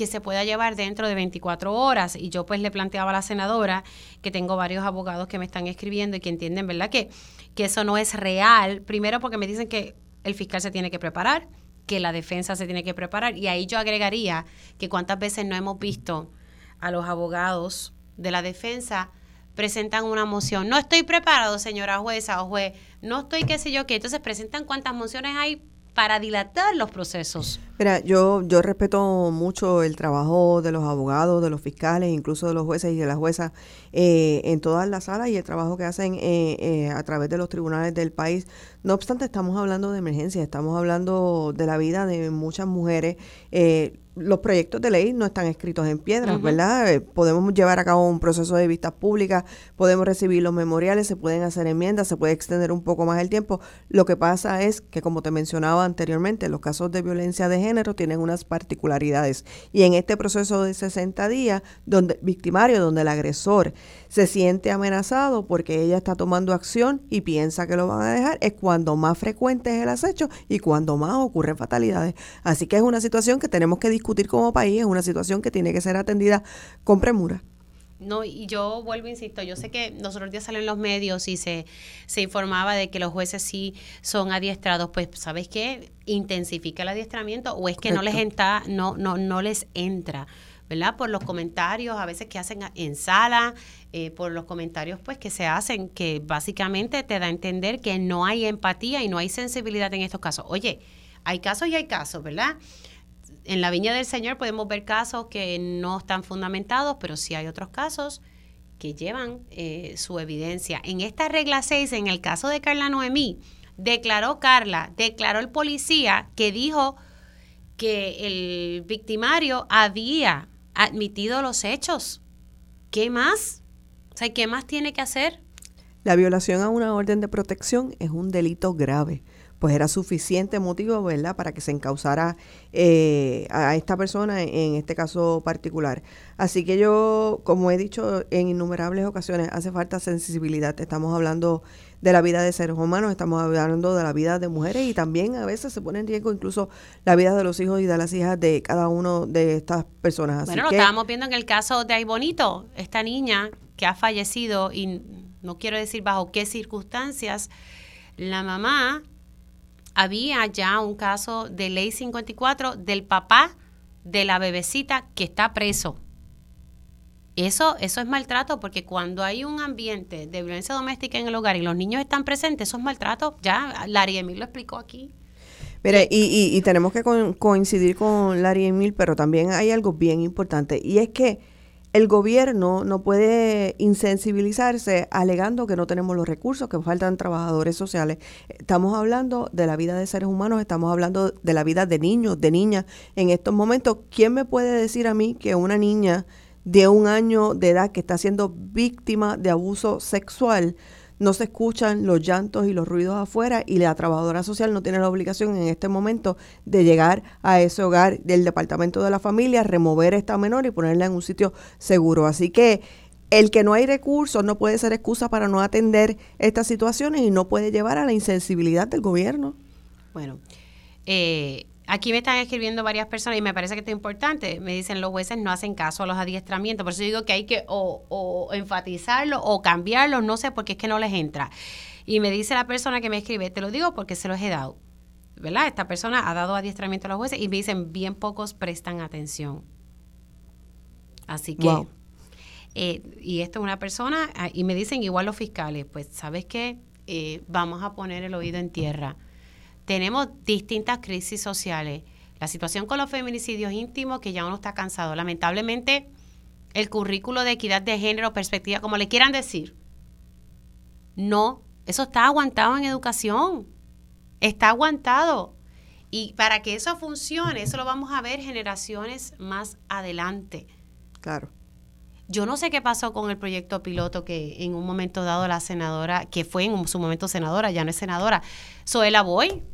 que se pueda llevar dentro de 24 horas. Y yo pues le planteaba a la senadora que tengo varios abogados que me están escribiendo y que entienden, ¿verdad? Que, que eso no es real. Primero porque me dicen que el fiscal se tiene que preparar, que la defensa se tiene que preparar. Y ahí yo agregaría que cuántas veces no hemos visto a los abogados de la defensa presentan una moción. No estoy preparado, señora jueza o juez. No estoy qué sé yo qué. Entonces presentan cuántas mociones hay para dilatar los procesos. Mira, yo, yo respeto mucho el trabajo de los abogados, de los fiscales, incluso de los jueces y de las juezas eh, en todas las salas y el trabajo que hacen eh, eh, a través de los tribunales del país. No obstante, estamos hablando de emergencia, estamos hablando de la vida de muchas mujeres los proyectos de ley no están escritos en piedras, ¿verdad? Eh, podemos llevar a cabo un proceso de vistas públicas, podemos recibir los memoriales, se pueden hacer enmiendas, se puede extender un poco más el tiempo. Lo que pasa es que, como te mencionaba anteriormente, los casos de violencia de género tienen unas particularidades. Y en este proceso de 60 días, donde victimario, donde el agresor se siente amenazado porque ella está tomando acción y piensa que lo van a dejar, es cuando más frecuente es el acecho y cuando más ocurren fatalidades. Así que es una situación que tenemos que discutir como país, es una situación que tiene que ser atendida con premura. no, y yo vuelvo, insisto, yo sé que los otros días salen los medios y se, se informaba de que los jueces sí son adiestrados, pues, ¿sabes qué? Intensifica el adiestramiento o es que no les entra, no, no, no les entra. ¿verdad? Por los comentarios a veces que hacen en sala, eh, por los comentarios pues que se hacen, que básicamente te da a entender que no hay empatía y no hay sensibilidad en estos casos. Oye, hay casos y hay casos, ¿verdad? En la viña del Señor podemos ver casos que no están fundamentados, pero sí hay otros casos que llevan eh, su evidencia. En esta regla 6, en el caso de Carla Noemí, declaró Carla, declaró el policía que dijo que el victimario había admitido los hechos. ¿Qué más? O sea, ¿qué más tiene que hacer? La violación a una orden de protección es un delito grave pues era suficiente motivo, ¿verdad?, para que se encausara eh, a esta persona en este caso particular. Así que yo, como he dicho en innumerables ocasiones, hace falta sensibilidad. Estamos hablando de la vida de seres humanos, estamos hablando de la vida de mujeres y también a veces se pone en riesgo incluso la vida de los hijos y de las hijas de cada uno de estas personas. bueno, lo estábamos viendo en el caso de Aibonito, esta niña que ha fallecido y no quiero decir bajo qué circunstancias, la mamá había ya un caso de ley 54 del papá de la bebecita que está preso. Eso, eso es maltrato porque cuando hay un ambiente de violencia doméstica en el hogar y los niños están presentes, eso es maltrato. Ya Larry Emil lo explicó aquí. Mire, y, y, tenemos que coincidir con Larry Emil, pero también hay algo bien importante y es que el gobierno no puede insensibilizarse alegando que no tenemos los recursos, que faltan trabajadores sociales. Estamos hablando de la vida de seres humanos, estamos hablando de la vida de niños, de niñas. En estos momentos, ¿quién me puede decir a mí que una niña de un año de edad que está siendo víctima de abuso sexual no se escuchan los llantos y los ruidos afuera y la trabajadora social no tiene la obligación en este momento de llegar a ese hogar del departamento de la familia, remover a esta menor y ponerla en un sitio seguro. Así que el que no hay recursos no puede ser excusa para no atender estas situaciones y no puede llevar a la insensibilidad del gobierno. Bueno, eh, Aquí me están escribiendo varias personas y me parece que esto es importante. Me dicen los jueces no hacen caso a los adiestramientos. Por eso digo que hay que o, enfatizarlo o cambiarlo, no sé, porque es que no les entra. Y me dice la persona que me escribe, te lo digo porque se los he dado. ¿Verdad? Esta persona ha dado adiestramiento a los jueces y me dicen, bien pocos prestan atención. Así que... Eh, y esto es una persona, ah, y me dicen igual los fiscales, pues, ¿sabes qué? Eh, vamos a poner el oído en tierra tenemos distintas crisis sociales. La situación con los feminicidios íntimos, que ya uno está cansado. Lamentablemente, el currículo de equidad de género, perspectiva, como le quieran decir, no, eso está aguantado en educación. Está aguantado. Y para que eso funcione, eso lo vamos a ver generaciones más adelante. Claro. Yo no sé qué pasó con el proyecto piloto que en un momento dado la senadora, que fue en su momento senadora, ya no es senadora, Zoela Boy,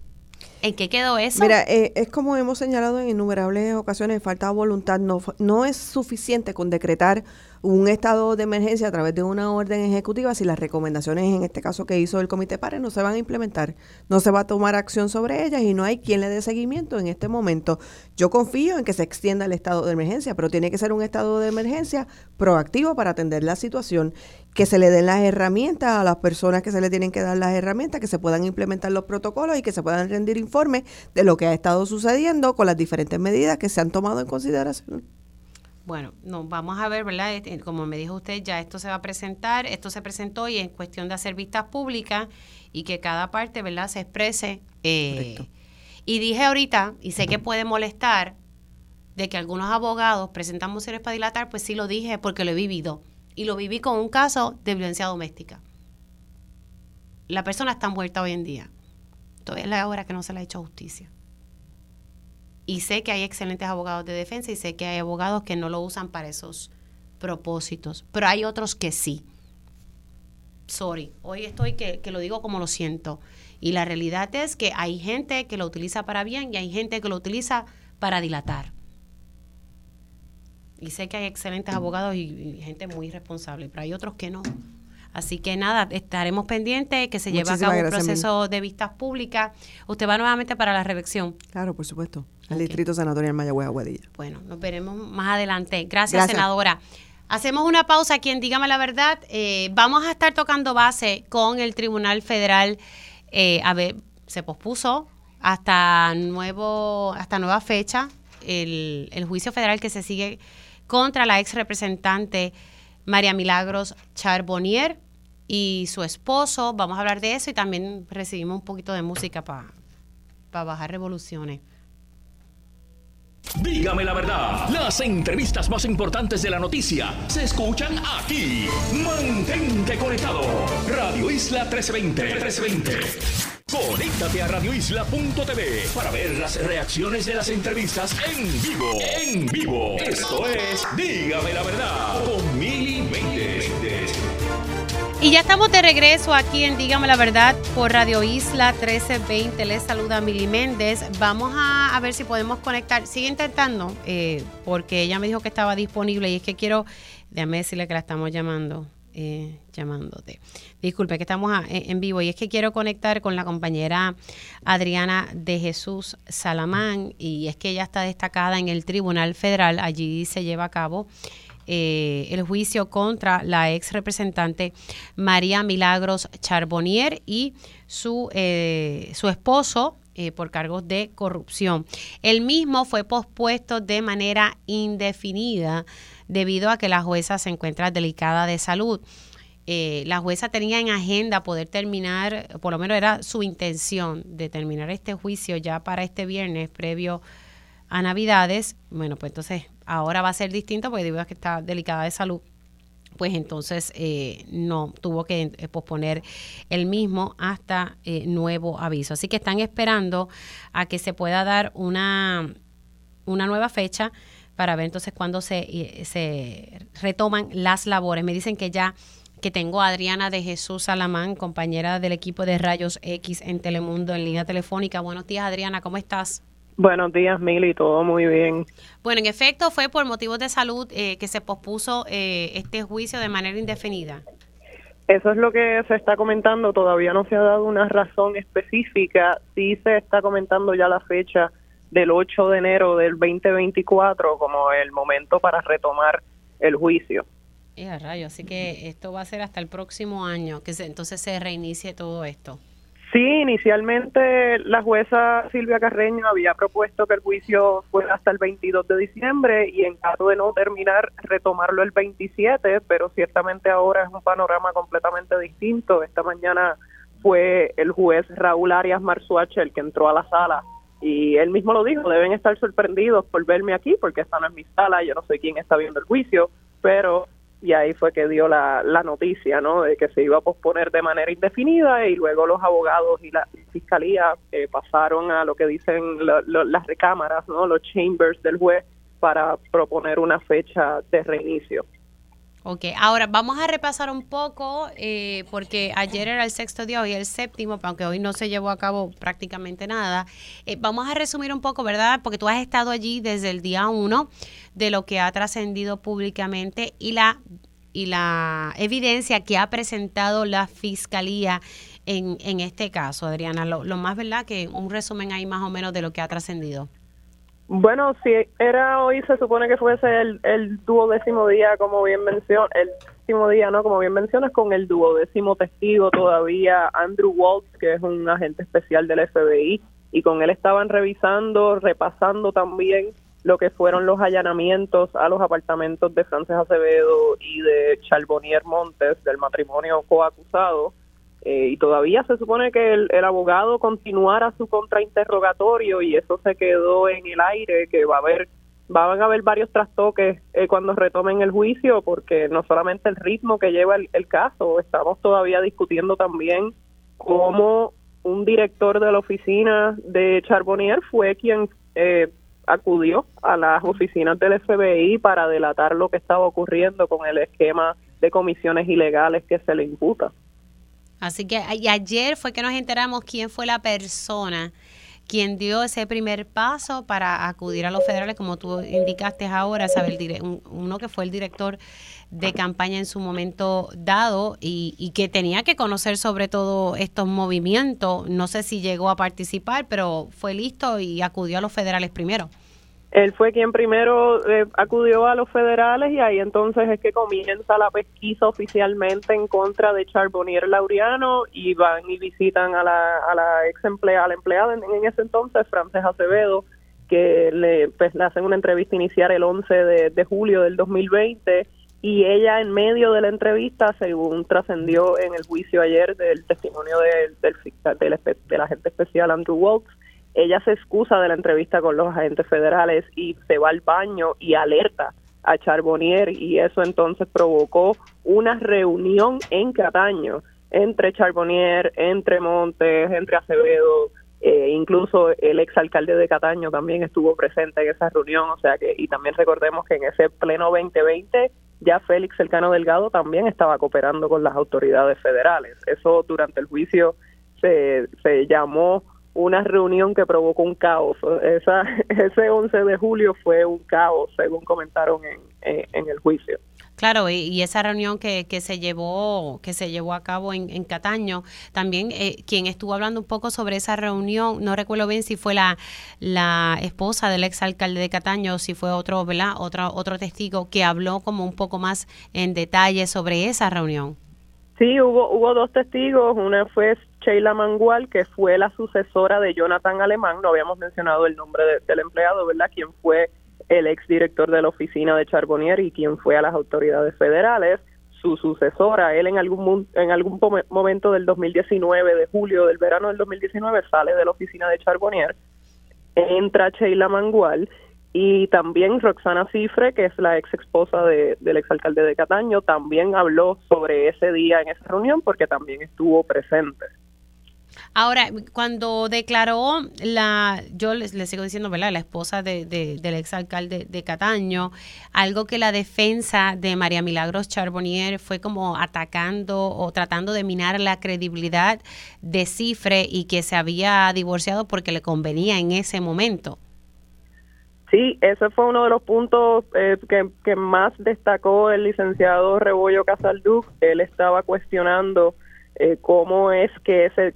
¿En qué quedó eso? Mira, eh, es como hemos señalado en innumerables ocasiones, falta voluntad. No, no es suficiente con decretar un estado de emergencia a través de una orden ejecutiva si las recomendaciones, en este caso que hizo el Comité PARE, no se van a implementar. No se va a tomar acción sobre ellas y no hay quien le dé seguimiento en este momento. Yo confío en que se extienda el estado de emergencia, pero tiene que ser un estado de emergencia proactivo para atender la situación que se le den las herramientas a las personas que se le tienen que dar las herramientas, que se puedan implementar los protocolos y que se puedan rendir informes de lo que ha estado sucediendo con las diferentes medidas que se han tomado en consideración. Bueno, no, vamos a ver, ¿verdad? Este, como me dijo usted, ya esto se va a presentar, esto se presentó y es cuestión de hacer vistas públicas y que cada parte, ¿verdad?, se exprese. Eh, y dije ahorita, y sé que puede molestar, de que algunos abogados presentan mociones para dilatar, pues sí lo dije porque lo he vivido y lo viví con un caso de violencia doméstica. La persona está muerta hoy en día. Todavía es la hora que no se le ha hecho justicia. Y sé que hay excelentes abogados de defensa y sé que hay abogados que no lo usan para esos propósitos, pero hay otros que sí. Sorry, hoy estoy que, que lo digo como lo siento. Y la realidad es que hay gente que lo utiliza para bien y hay gente que lo utiliza para dilatar y sé que hay excelentes abogados y, gente muy responsable, pero hay otros que no. Así que nada, estaremos pendientes que se lleve a cabo un proceso de vistas públicas. Usted va nuevamente para la reelección. Claro, por supuesto. Al Distrito Senatorial Mayagüez Aguadilla. Bueno, nos veremos más adelante. Gracias, senadora. Hacemos una pausa aquí en Dígame la Verdad. Eh, vamos a estar tocando base con el Tribunal Federal. Eh, a ver, se pospuso hasta nuevo, hasta nueva fecha el, el juicio federal que se sigue contra la ex representante María Milagros Charbonnier y su esposo. Vamos a hablar de eso y también recibimos un poquito de música para bajar revoluciones. Dígame la verdad, las entrevistas más importantes de la noticia se escuchan aquí. Mantente conectado. Radio Isla 1320. 1320. Conéctate a radioisla.tv para ver las reacciones de las entrevistas en vivo. En vivo. Esto es Dígame la verdad con Mili y ya estamos de regreso aquí en Dígame la Verdad por Radio Isla 1320. Les saluda Mili Méndez. Vamos a, ver si podemos conectar. Sigue intentando, eh, porque ella me dijo que estaba disponible y es que quiero, déjame decirle que la estamos llamando. Eh, llamándote. Disculpe que estamos en vivo y es que quiero conectar con la compañera Adriana de Jesús Salamán y es que ella está destacada en el Tribunal Federal. Allí se lleva a cabo eh, el juicio contra la ex representante María Milagros Charbonnier y su, eh, su esposo eh, por cargos de corrupción. El mismo fue pospuesto de manera indefinida debido a que la jueza se encuentra delicada de salud. la jueza tenía en agenda poder terminar, por lo menos era su intención de terminar este juicio ya para este viernes previo a Navidades. Bueno, pues entonces ahora va a ser distinto porque digo que está delicada de salud pues entonces eh, no tuvo que eh, posponer el mismo hasta eh, nuevo aviso. Así que están esperando a que se pueda dar una, una nueva fecha para ver entonces cuándo se, se retoman las labores. Me dicen que ya que tengo a Adriana de Jesús Salamán, compañera del equipo de Rayos X en Telemundo en línea telefónica. Buenos días, Adriana, ¿cómo estás? Buenos días, Mili, todo muy bien. Bueno, en efecto, fue por motivos de salud eh, que se pospuso eh, este juicio de manera indefinida. Eso es lo que se está comentando, todavía no se ha dado una razón específica, sí se está comentando ya la fecha del 8 de enero del 2024 como el momento para retomar el juicio. Eh, rayo, así que esto va a ser hasta el próximo año, que entonces se reinicie todo esto. Sí, inicialmente la jueza Silvia Carreño había propuesto que el juicio fuera hasta el 22 de diciembre y en caso de no terminar, retomarlo el 27, pero ciertamente ahora es un panorama completamente distinto. Esta mañana fue el juez Raúl Arias Marzuache el que entró a la sala y él mismo lo dijo, deben estar sorprendidos por verme aquí porque esta no es mi sala, yo no sé quién está viendo el juicio, pero y ahí fue que dio la, la noticia, ¿no? De que se iba a posponer de manera indefinida y luego los abogados y la fiscalía eh, pasaron a lo que dicen las recámaras, ¿no? Los chambers del juez para proponer una fecha de reinicio. Ok, ahora vamos a repasar un poco, eh, porque ayer era el sexto día, hoy el séptimo, aunque hoy no se llevó a cabo prácticamente nada. Eh, vamos a resumir un poco, ¿verdad? Porque tú has estado allí desde el día uno de lo que ha trascendido públicamente y la, y la evidencia que ha presentado la fiscalía en, en este caso, Adriana. Lo, lo más, ¿verdad? Que un resumen ahí más o menos de lo que ha trascendido. Bueno, si era hoy, se supone que fuese el, el duodécimo día, como bien mencionas, el décimo día, ¿no? Como bien mencionas, con el duodécimo testigo todavía, Andrew Waltz, que es un agente especial del FBI, y con él estaban revisando, repasando también lo que fueron los allanamientos a los apartamentos de Frances Acevedo y de Charbonnier Montes, del matrimonio coacusado, eh, y todavía se supone que el, abogado continuara su contrainterrogatorio y eso se quedó en el aire, que va a haber van a haber varios trastoques eh, cuando retomen el juicio, porque no solamente el ritmo que lleva el, caso, estamos todavía discutiendo también cómo un director de la oficina de Charbonnier fue quien eh, acudió a las oficinas del FBI para delatar lo que estaba ocurriendo con el esquema de comisiones ilegales que se le imputa. Así que ayer fue que nos enteramos quién fue la persona quien dio ese primer paso para acudir a los federales, como tú indicaste ahora, saber uno que fue el director de campaña en su momento dado y, y, que tenía que conocer sobre todo estos movimientos. No sé si llegó a participar, pero fue listo y acudió a los federales primero. Él fue quien primero eh, acudió a los federales y ahí entonces es que comienza la pesquisa oficialmente en contra de Charbonnier Laureano y van y visitan a la, a la ex empleada, la empleada en, ese entonces, Frances Acevedo, que le, pues, hacen una entrevista inicial el 11 de, de julio del 2020 y ella en medio de la entrevista, según trascendió en el juicio ayer del testimonio del, del, del, del agente especial Andrew Waltz, ella se excusa de la entrevista con los agentes federales y se va al baño y alerta a Charbonnier y eso entonces provocó una reunión en Cataño entre Charbonnier, entre Montes, entre Acevedo, eh, incluso el exalcalde de Cataño también estuvo presente en esa reunión, o sea que, y también recordemos que en ese pleno 2020 ya Félix Elcano Delgado también estaba cooperando con las autoridades federales. Eso durante el juicio se, se llamó una reunión que provocó un caos. Esa, ese 11 de julio fue un caos, según comentaron en, en, el juicio. Claro, y, esa reunión que, que, se llevó que se llevó a cabo en, en Cataño, también eh, quien estuvo hablando un poco sobre esa reunión, no recuerdo bien si fue la, la esposa del exalcalde de Cataño o si fue otro, ¿verdad? Otro, otro testigo que habló como un poco más en detalle sobre esa reunión. Sí, hubo, hubo dos testigos, una fue Sheila Mangual, que fue la sucesora de Jonathan Alemán, no habíamos mencionado el nombre del empleado, ¿verdad? Quien fue el exdirector de la oficina de Charbonnier y quien fue a las autoridades federales, su sucesora, él en algún en algún momento del 2019, de julio del verano del 2019, sale de la oficina de Charbonnier, entra Sheila Mangual y también Roxana Cifre, que es la ex esposa de, del exalcalde de Cataño, también habló sobre ese día en esa reunión porque también estuvo presente. Ahora, cuando declaró la, yo le, sigo diciendo, ¿verdad? La esposa de, del exalcalde de Cataño, algo que la defensa de María Milagros Charbonnier fue como atacando o tratando de minar la credibilidad de Cifre y que se había divorciado porque le convenía en ese momento. Sí, ese fue uno de los puntos eh, que, más destacó el licenciado Rebollo Casalduc. Él estaba cuestionando eh, cómo es que se,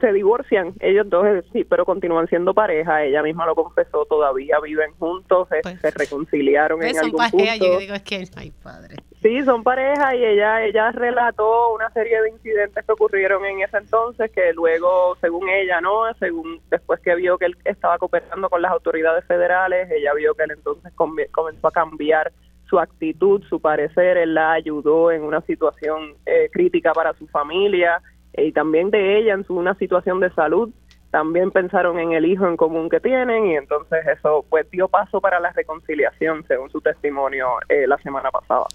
se, divorcian ellos dos, sí, pero continúan siendo pareja. Ella misma lo confesó, todavía viven juntos, se, pues, reconciliaron pues, en algún punto. Yo digo, es que hay padre. Sí, son pareja y ella ella relató una serie de incidentes que ocurrieron en ese entonces que luego, según ella, no, según después que vio que él estaba cooperando con las autoridades federales, ella vio que él entonces comenzó a cambiar su actitud, su parecer, él la ayudó en una situación eh, crítica para su familia y también de ella en su una situación de salud. También pensaron en el hijo en común que tienen y entonces eso pues dio paso para la reconciliación, según su testimonio eh, la semana pasada.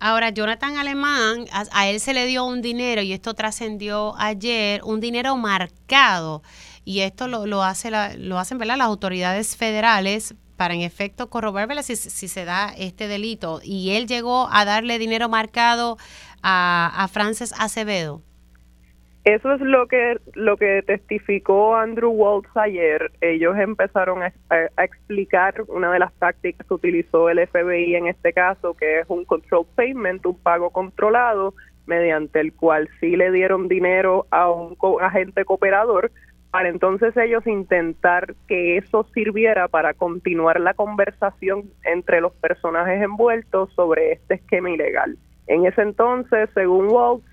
Ahora, Jonathan Alemán, a, él se le dio un dinero, y esto trascendió ayer, un dinero marcado, y esto lo, lo, hace la, lo hacen ¿verdad? las autoridades federales para en efecto corroborar si, si, se da este delito. Y él llegó a darle dinero marcado a, a Frances Acevedo. Eso es lo que lo que testificó Andrew Waltz ayer. Ellos empezaron a, explicar una de las tácticas que utilizó el FBI en este caso, que es un control payment, un pago controlado, mediante el cual sí le dieron dinero a un agente cooperador para entonces ellos intentar que eso sirviera para continuar la conversación entre los personajes envueltos sobre este esquema ilegal. En ese entonces, según Waltz,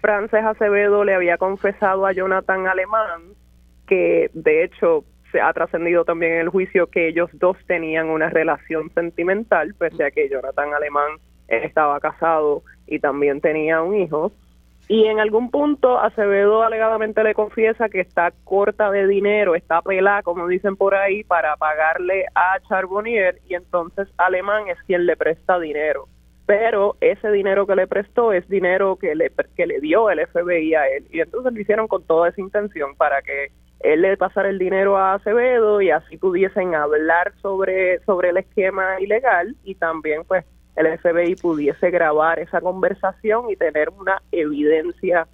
Frances Acevedo le había confesado a Jonathan Alemán que de hecho se ha trascendido también en el juicio que ellos dos tenían una relación sentimental, pese a que Jonathan Alemán estaba casado y también tenía un hijo. Y en algún punto Acevedo alegadamente le confiesa que está corta de dinero, está pelada, como dicen por ahí, para pagarle a Charbonnier y entonces Alemán es quien le presta dinero pero ese dinero que le prestó es dinero que le, que le dio el FBI a él. Y entonces lo hicieron con toda esa intención para que él le pasara el dinero a Acevedo y así pudiesen hablar sobre, sobre el esquema ilegal y también pues el FBI pudiese grabar esa conversación y tener una evidencia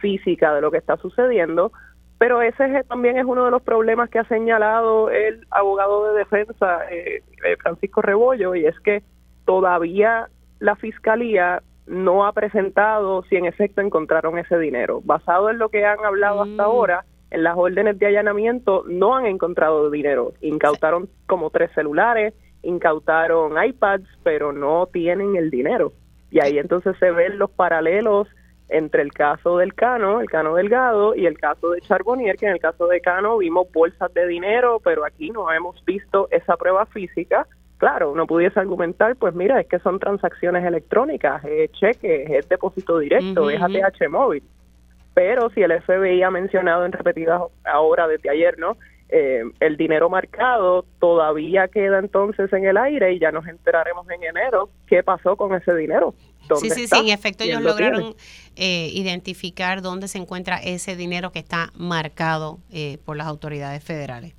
física de lo que está sucediendo. Pero ese también es uno de los problemas que ha señalado el abogado de defensa, eh, eh, Francisco Rebollo, y es que todavía la fiscalía no ha presentado si en efecto encontraron ese dinero. Basado en lo que han hablado hasta mm. ahora, en las órdenes de allanamiento no han encontrado dinero. Incautaron como tres celulares, incautaron iPads, pero no tienen el dinero. Y ahí entonces se ven los paralelos entre el caso del Cano, el Cano Delgado, y el caso de Charbonnier, que en el caso de Cano vimos bolsas de dinero, pero aquí no hemos visto esa prueba física. Claro, uno pudiese argumentar, pues mira, es que son transacciones electrónicas, es cheque, es depósito directo, es ATH móvil. Pero si el FBI ha mencionado en repetidas ahora desde ayer, ¿no? Eh, el dinero marcado todavía queda entonces en el aire y ya nos enteraremos en enero qué pasó con ese dinero. Sí, sí, sí, en efecto ellos lograron eh, identificar dónde se encuentra ese dinero que está marcado eh, por las autoridades federales.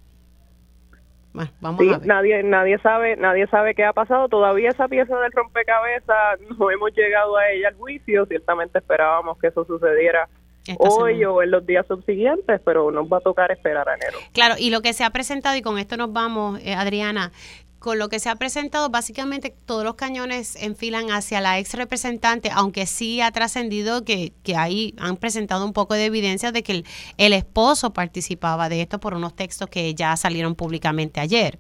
Bueno, vamos a ver. nadie nadie sabe nadie sabe qué ha pasado todavía esa pieza del rompecabezas no hemos llegado a ella al juicio ciertamente esperábamos que eso sucediera hoy o en los días subsiguientes, pero nos va a tocar esperar a enero. Claro, y lo que se ha presentado, y con esto nos vamos, eh, Adriana, con lo que se ha presentado, básicamente todos los cañones enfilan hacia la ex representante, aunque sí ha trascendido que, que ahí han presentado un poco de evidencia de que el, el esposo participaba de esto por unos textos que ya salieron públicamente ayer.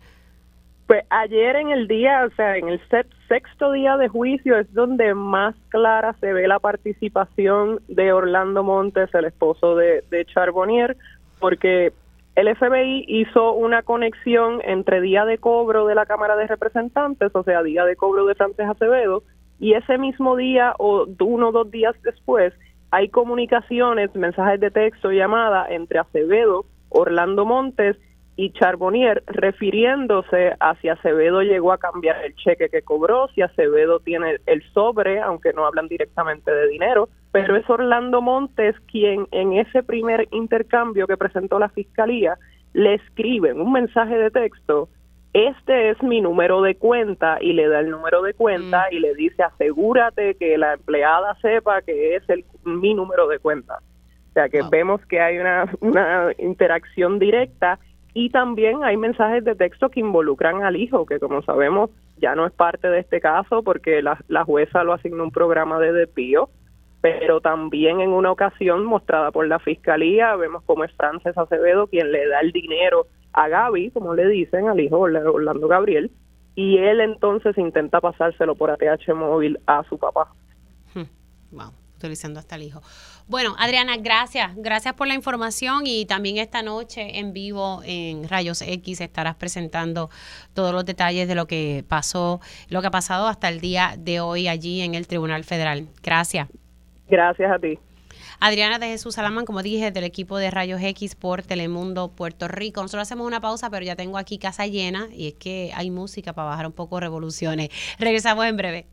Pues ayer en el día, o sea, en el sexto día de juicio es donde más clara se ve la participación de Orlando Montes, el esposo de, Charbonnier, porque el FBI hizo una conexión entre día de cobro de la Cámara de Representantes, o sea, día de cobro de Frances Acevedo, y ese mismo día o uno o dos días después hay comunicaciones, mensajes de texto, llamada entre Acevedo, Orlando Montes y Charbonnier refiriéndose a si Acevedo llegó a cambiar el cheque que cobró, si Acevedo tiene el sobre, aunque no hablan directamente de dinero, pero es Orlando Montes quien en ese primer intercambio que presentó la fiscalía le escribe un mensaje de texto, este es mi número de cuenta y le da el número de cuenta mm. y le dice asegúrate que la empleada sepa que es el, mi número de cuenta. O sea que vemos que hay una, una interacción directa y también hay mensajes de texto que involucran al hijo, que como sabemos ya no es parte de este caso porque la, la jueza lo asignó un programa de despío, pero también en una ocasión mostrada por la fiscalía vemos cómo es Frances Acevedo quien le da el dinero a Gaby, como le dicen, al hijo Orlando Gabriel, y él entonces intenta pasárselo por ATH móvil a su papá. Wow, hmm. utilizando hasta el hijo. Bueno, Adriana, gracias. Gracias por la información y también esta noche en vivo en Rayos X estarás presentando todos los detalles de lo que pasó, lo que ha pasado hasta el día de hoy allí en el Tribunal Federal. Gracias. Gracias a ti. Adriana de Jesús Salamán, como dije, del equipo de Rayos X por Telemundo Puerto Rico. Nosotros hacemos una pausa, pero ya tengo aquí casa llena y es que hay música para bajar un poco revoluciones. Regresamos en breve.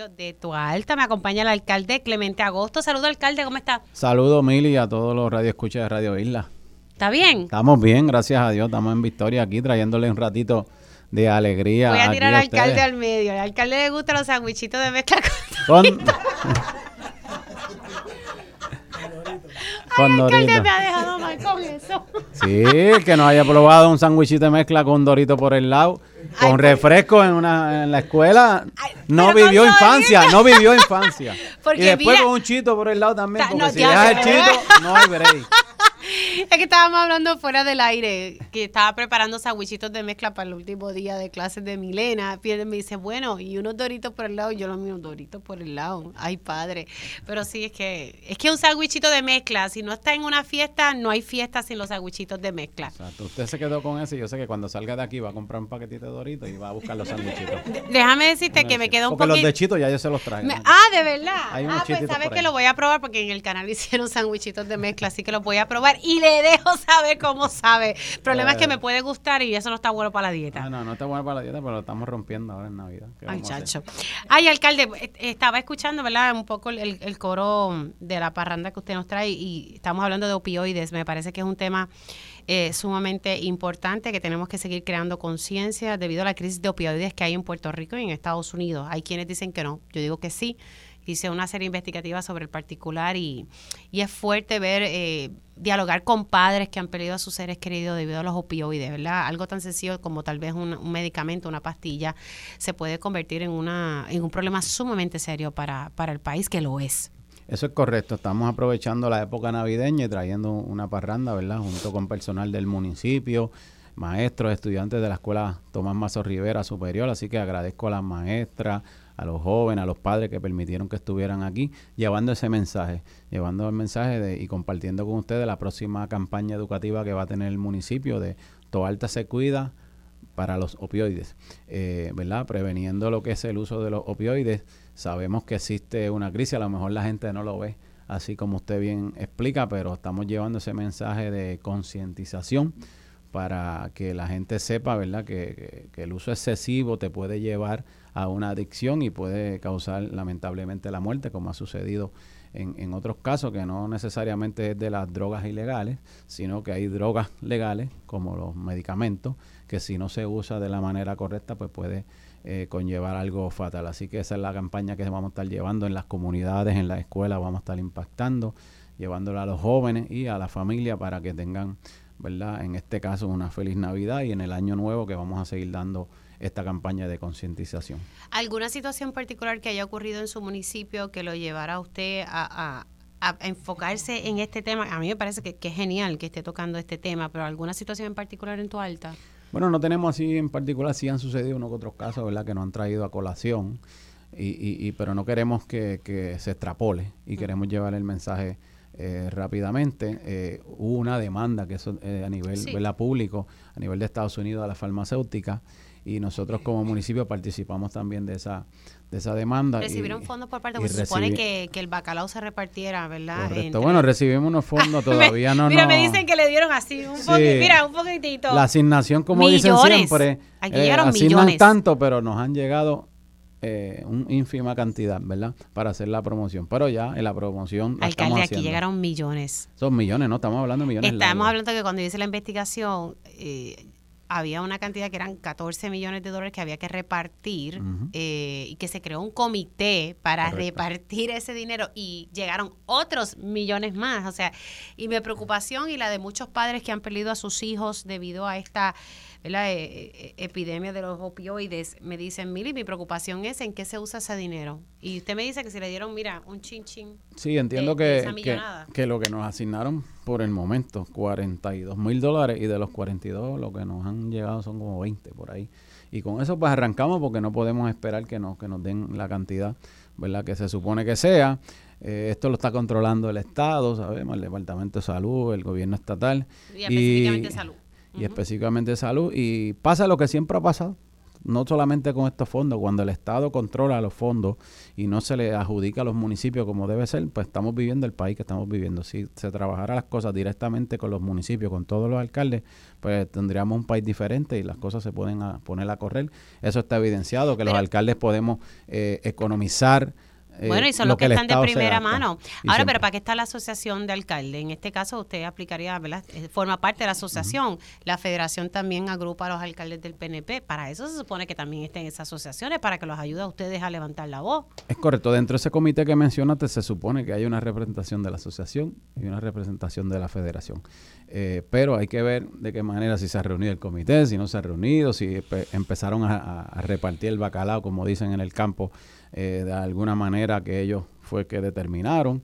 Municipio de Tualta. Me acompaña el alcalde Clemente Agosto. Saludo, alcalde, ¿cómo está? Saludos, Mili, a todos los radioescuchas de Radio Isla. ¿Está bien? Estamos bien, gracias a Dios. Estamos en victoria aquí, trayéndole un ratito de alegría. Voy a tirar al alcalde al medio. Al alcalde le gustan los sandwichitos de mezcla Con, alcalde Dorito. me ha dejado mal con eso. Sí, que no haya probado un sándwichito de mezcla con dorito por el lado, Ay, con pues- refresco en una en la escuela, Ay, no vivió infancia, no vivió infancia. Porque y después mira- con un chito por el lado también, Ta- porque no, si ya dejas el chito, no hay break. Es que estábamos hablando fuera del aire, que estaba preparando sandwichitos de mezcla para el último día de clases de Milena. Pierre me dice, bueno, y unos doritos por el lado, y yo los míos doritos por el lado. Ay, padre. Pero sí, es que es que un sandwichito de mezcla, si no está en una fiesta, no hay fiesta sin los sandwichitos de mezcla. Exacto, usted se quedó con eso y yo sé que cuando salga de aquí va a comprar un paquetito de doritos y va a buscar los sándwichitos. Déjame decirte que me queda un Porque los de chito ya yo se los traje. Me- ¿no? ah, de verdad. Hay unos ah, pues sabes que lo voy a probar porque en el canal hicieron sandwichitos de mezcla, así que los voy a probar y le dejo saber cómo sabe. El problema es que me puede gustar y eso no está bueno para la dieta. Ah, no, no está bueno para la dieta, pero lo estamos rompiendo ahora en Navidad. ¿Qué Ay, chacho. Ay, alcalde, eh, estaba escuchando, ¿verdad? Un poco el, el coro de la parranda que usted nos trae y estamos hablando de opioides. Me parece que es un tema eh, sumamente importante que tenemos que seguir creando conciencia debido a la crisis de opioides que hay en Puerto Rico y en Estados Unidos. Hay quienes dicen que no. Yo digo que sí. Hice una serie investigativa sobre el particular y, y es fuerte ver, eh, dialogar con padres que han perdido a sus seres queridos debido a los opioides, ¿verdad? Algo tan sencillo como tal vez un, medicamento, una pastilla, se puede convertir en, una, en un problema sumamente serio para, para el país, que lo es. Eso es correcto. Estamos aprovechando la época navideña y trayendo una parranda, ¿verdad? Junto con personal del municipio, maestros, estudiantes de la escuela Tomás Mazo Rivera Superior. Así que agradezco a las maestras, a los jóvenes, a los padres que permitieron que estuvieran aquí, llevando ese mensaje, llevando el mensaje de, y compartiendo con ustedes la próxima campaña educativa que va a tener el municipio de Toalta se cuida para los opioides, eh, ¿verdad? Preveniendo lo que es el uso de los opioides. Sabemos que existe una crisis, a lo mejor la gente no lo ve así como usted bien explica, pero estamos llevando ese mensaje de concientización para que la gente sepa, ¿verdad? Que, el uso excesivo te puede llevar a una adicción y puede causar lamentablemente la muerte, como ha sucedido en, en otros casos, que no necesariamente es de las drogas ilegales, sino que hay drogas legales, como los medicamentos, que si no se usa de la manera correcta, pues puede eh, conllevar algo fatal. Así que esa es la campaña que vamos a estar llevando en las comunidades, en las escuelas, vamos a estar impactando, llevándola a los jóvenes y a la familia para que tengan, ¿verdad? En este caso, una feliz Navidad y en el año nuevo que vamos a seguir dando esta campaña de concientización. ¿Alguna situación particular que haya ocurrido en su municipio que lo llevara a usted a, a- a enfocarse en este tema? A mí me parece que, que es genial que esté tocando este tema, pero ¿alguna situación en particular en tu alta? Bueno, no tenemos así en particular, sí han sucedido unos que otros casos, ¿verdad? Que nos han traído a colación, y, y, y- pero no queremos que, que se extrapole y queremos llevar el mensaje eh, rápidamente. Eh, hubo una demanda que eso eh, a nivel Sí. ¿verdad? público, a nivel de Estados Unidos, a la farmacéutica, y nosotros como municipio participamos también de esa, de esa demanda. y- Recibieron fondos por parte, porque se supone que, que el bacalao se repartiera, ¿verdad? Correcto. Bueno, recibimos unos fondos, todavía no Mira, no- me dicen que le dieron así, un Sí. poquito, mira, un poquitito. La asignación, como dicen Millones. siempre, Aquí eh, llegaron asignan millones. tanto, pero nos han llegado eh, una ínfima cantidad, ¿verdad? Para hacer la promoción. Pero ya en la promoción la Alcalde, aquí haciendo. llegaron millones. Son millones, ¿no? Estamos hablando de millones. Estamos largos. hablando que cuando hice la investigación, eh, había una cantidad que eran 14 millones de dólares que había que repartir eh, y que se creó un comité para Correcto. repartir ese dinero y llegaron otros millones más. O sea, y mi preocupación y la de muchos padres que han perdido a sus hijos debido a esta ¿verdad? Eh, eh, epidemia de los opioides, me dicen, Mili, mi preocupación es en qué se usa ese dinero. Y usted me dice que si le dieron, mira, un chin chin. Sí, entiendo de- de que, que, millonada. que lo que nos asignaron por el momento, 42 mil dólares, y de los 42 lo que nos han llegado son como 20 por ahí. Y con eso pues arrancamos porque no podemos esperar que nos, que nos den la cantidad ¿verdad? que se supone que sea. Eh, esto lo está controlando el Estado, sabemos, el Departamento de Salud, el gobierno estatal. Y específicamente salud. Y específicamente salud. Y pasa lo que siempre ha pasado. no solamente con estos fondos, cuando el Estado controla los fondos y no se le adjudica a los municipios como debe ser, pues estamos viviendo el país que estamos viviendo. Si se trabajara las cosas directamente con los municipios, con todos los alcaldes, pues tendríamos un país diferente y las cosas se pueden poner a correr. Eso está evidenciado, que los alcaldes podemos eh, economizar eh, bueno, y son los que, están de primera mano. Ahora, pero ¿para qué está la asociación de alcaldes? En este caso, usted aplicaría, ¿verdad? Eh, forma parte de la asociación. La federación también agrupa a los alcaldes del PNP. Para eso se supone que también estén esas asociaciones, para que los ayude a ustedes a levantar la voz. Es correcto. Dentro de ese comité que mencionaste, se supone que hay una representación de la asociación y una representación de la federación. Eh, pero hay que ver de qué manera, si se ha reunido el comité, si no se ha reunido, si empezaron a repartir el bacalao, como dicen en el campo eh, de alguna manera que ellos fue que determinaron.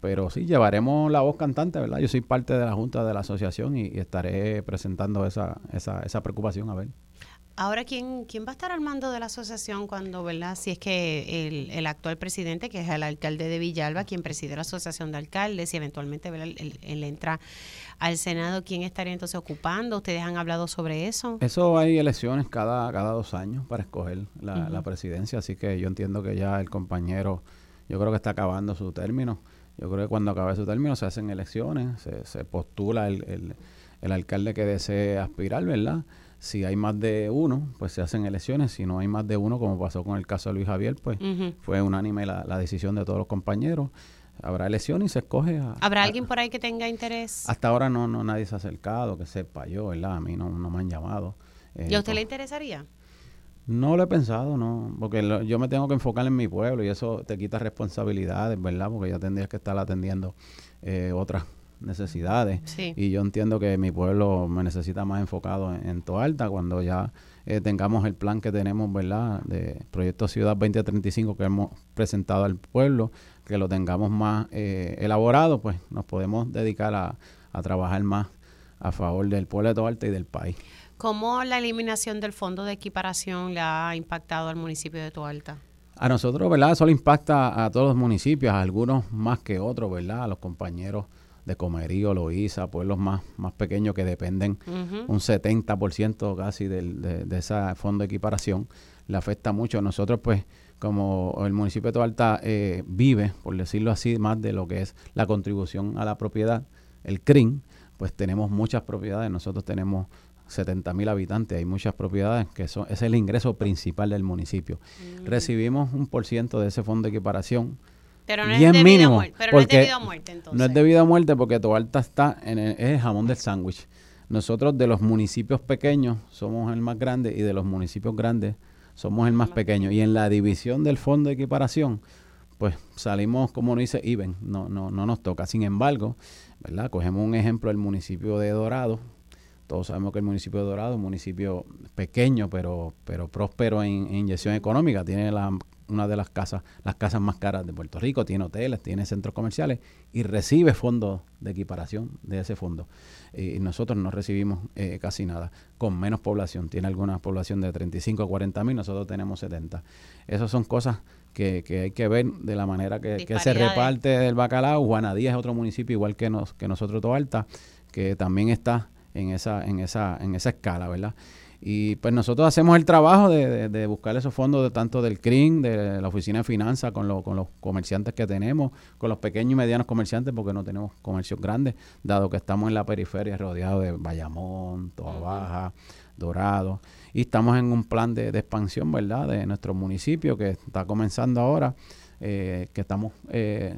Pero sí, llevaremos la voz cantante, ¿verdad? Yo soy parte de la Junta de la Asociación y, estaré presentando esa, esa, esa preocupación, a ver. Ahora, ¿quién, ¿quién va a estar al mando de la asociación cuando, verdad? Si es que el, el actual presidente, que es el alcalde de Villalba, quien preside la asociación de alcaldes, y eventualmente Él, entra al Senado, ¿quién estaría entonces ocupando? ¿Ustedes han hablado sobre eso? Eso hay elecciones cada, cada dos años para escoger la, la presidencia, así que yo entiendo que ya el compañero, yo creo que está acabando su término. Yo creo que cuando acabe su término se hacen elecciones, se, se postula el, el, el alcalde que desee aspirar, ¿verdad? Si hay más de uno, pues se hacen elecciones. Si no hay más de uno, como pasó con el caso de Luis Javier, pues fue unánime la, decisión de todos los compañeros. Habrá elecciones y se escoge a... ¿Habrá alguien por ahí que tenga interés? Hasta ahora no, no nadie se ha acercado, que sepa yo, ¿verdad? A mí no, no me han llamado. ¿Y a usted le interesaría? No lo he pensado, no, porque yo me tengo que enfocar en mi pueblo y eso te quita responsabilidades, ¿verdad? Porque ya tendrías que estar atendiendo eh, otras necesidades. Y yo entiendo que mi pueblo me necesita más enfocado en, Toalta cuando ya eh, tengamos el plan que tenemos, ¿verdad? De Proyecto Ciudad 2035 que hemos presentado al pueblo, que lo tengamos más eh, elaborado, pues nos podemos dedicar a, a trabajar más a favor del pueblo de Toalta y del país. ¿Cómo la eliminación del fondo de equiparación le ha impactado al municipio de Toalta? A nosotros, ¿verdad? Eso le impacta a todos los municipios, a algunos más que otros, ¿verdad? A los compañeros de Comerío, Loíza, pueblos más, más pequeños que dependen un 70% casi del, de, de ese fondo de equiparación, le afecta mucho. Nosotros pues como el municipio de Toalta eh, vive, por decirlo así, más de lo que es la contribución a la propiedad, el CRIM, pues tenemos muchas propiedades, nosotros tenemos 70 mil habitantes, hay muchas propiedades que son, es el ingreso principal del municipio. Mm. Recibimos un por ciento de ese fondo de equiparación, pero no es debido a muerte, pero no es debido a muerte entonces. No es debido a muerte porque Toalta está en el, es el jamón del sándwich. Nosotros de los municipios pequeños somos el más grande y de los municipios grandes somos el más pequeño. Y en la división del fondo de equiparación, pues salimos, como no dice, Iben, no, no, no nos toca. Sin embargo, ¿verdad? Cogemos un ejemplo del municipio de Dorado. Todos sabemos que el municipio de Dorado es un municipio pequeño, pero, pero próspero en inyección económica. Tiene la una de las casas, las casas más caras de Puerto Rico, tiene hoteles, tiene centros comerciales y recibe fondos de equiparación de ese fondo. Y nosotros no recibimos eh, casi nada, con menos población. Tiene alguna población de 35 a 40 mil, nosotros tenemos 70. Esas son cosas que, que hay que ver de la manera que, se reparte el bacalao. Juanadía es otro municipio igual que, nos, que nosotros, Toalta, que también está en esa, en esa, en esa escala, ¿verdad? Y pues nosotros hacemos el trabajo de, de, buscar esos fondos de tanto del CRIM, de la Oficina de Finanzas, con, con los comerciantes que tenemos, con los pequeños y medianos comerciantes, porque no tenemos comercios grandes, dado que estamos en la periferia rodeados de Bayamón, Toa Baja, Dorado. Y estamos en un plan de, de expansión, ¿verdad?, de nuestro municipio que está comenzando ahora, eh, que estamos... Eh,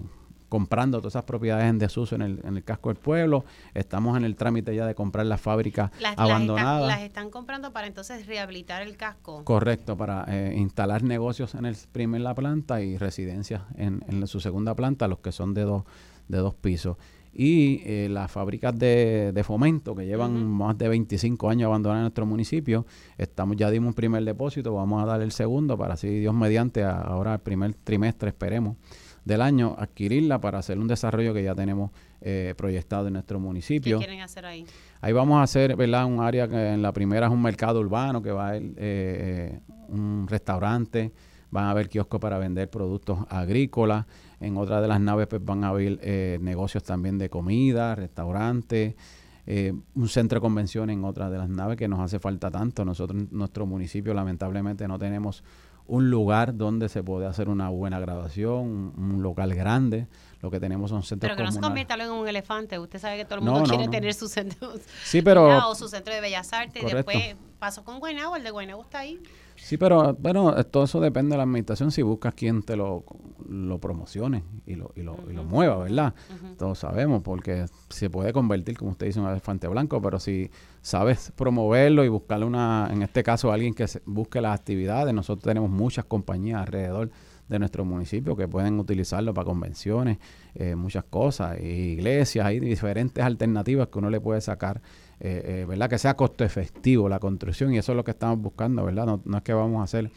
comprando todas esas propiedades en desuso en el, en el casco del pueblo. Estamos en el trámite ya de comprar las fábricas abandonadas. Las, están comprando para entonces rehabilitar el casco. Correcto, para eh, instalar negocios en el primer la planta y residencias en, en su segunda planta, los que son de dos, de dos pisos. Y eh, las fábricas de, de, fomento que llevan más de 25 años abandonadas en nuestro municipio, estamos ya dimos un primer depósito, vamos a dar el segundo para así Dios mediante ahora el primer trimestre esperemos del año, adquirirla para hacer un desarrollo que ya tenemos eh, proyectado en nuestro municipio. ¿Qué quieren hacer ahí? Ahí vamos a hacer, ¿verdad? Un área que en la primera es un mercado urbano, que va a haber eh, un restaurante, van a haber kioscos para vender productos agrícolas. En otra de las naves pues, van a haber eh, negocios también de comida, restaurantes. eh, un centro de convención en otra de las naves que nos hace falta tanto. Nosotros, en nuestro municipio, lamentablemente no tenemos un lugar donde se puede hacer una buena graduación, un, local grande. Lo que tenemos son centros Pero que no se convierta en un elefante. Usted sabe que todo el mundo quiere tener su centro, sí, pero, o su centro de bellas artes. Y después pasó con Guaynabo, el de Guaynabo está ahí. Sí, pero bueno, todo eso depende de la administración. Si buscas quien te lo, lo promocione y lo, y lo, y lo mueva, ¿verdad? Todos sabemos, porque se puede convertir, como usted dice, en un elefante blanco, pero si sabes promoverlo y buscarle una, en este caso, alguien que busque las actividades, nosotros tenemos muchas compañías alrededor de nuestro municipio que pueden utilizarlo para convenciones, eh, muchas cosas, iglesias, hay diferentes alternativas que uno le puede sacar eh, eh, ¿verdad? Que sea costo efectivo la construcción y eso es lo que estamos buscando, ¿verdad? No, es que vamos a hacer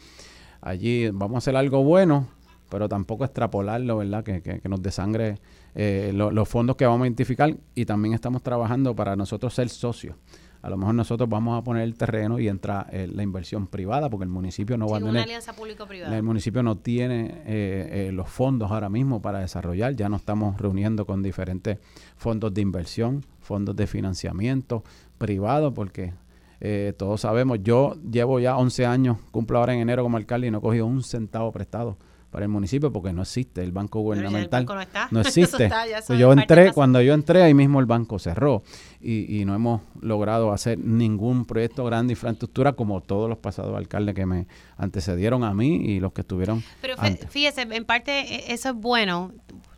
allí, vamos a hacer algo bueno, pero tampoco extrapolarlo, ¿verdad? Que, que, nos desangre eh, los fondos que vamos a identificar y también estamos trabajando para nosotros ser socios. A lo mejor nosotros vamos a poner el terreno y entra la inversión privada porque el municipio no va a tener... una alianza público-privada. El municipio no tiene los fondos ahora mismo para desarrollar. Ya nos estamos reuniendo con diferentes fondos de inversión fondos de financiamiento privado, porque eh, todos sabemos, yo llevo ya 11 años, cumplo ahora en enero como alcalde y no he cogido un centavo prestado para el municipio porque no existe el banco gubernamental. no, existe. yo entré, cuando yo entré, ahí mismo el banco cerró y, no hemos logrado hacer ningún proyecto grande de infraestructura como todos los pasados alcaldes que me antecedieron a mí y los que estuvieron. Pero fíjese, en parte e, eso es bueno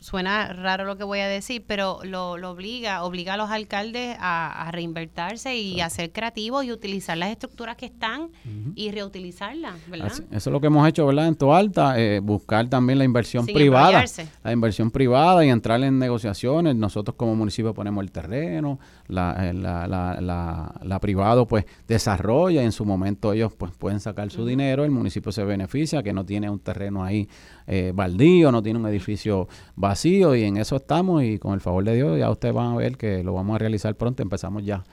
suena raro lo que voy a decir, pero lo, obliga, obliga a los alcaldes a, a reinvertirse y a ser creativos y utilizar las estructuras que están y reutilizarlas, ¿verdad? eso es lo que hemos hecho, ¿verdad? En Toalta, eh, buscar también la inversión privada, la inversión privada y entrar en negociaciones. Nosotros como municipio ponemos el terreno, la, eh, la, la, la, privado pues desarrolla, en su momento ellos pues pueden sacar su dinero, el municipio se beneficia, que no tiene un terreno ahí eh, baldío, no tiene un edificio vacío y en eso estamos y con el favor de Dios ya ustedes van a ver que lo vamos a realizar pronto, empezamos ya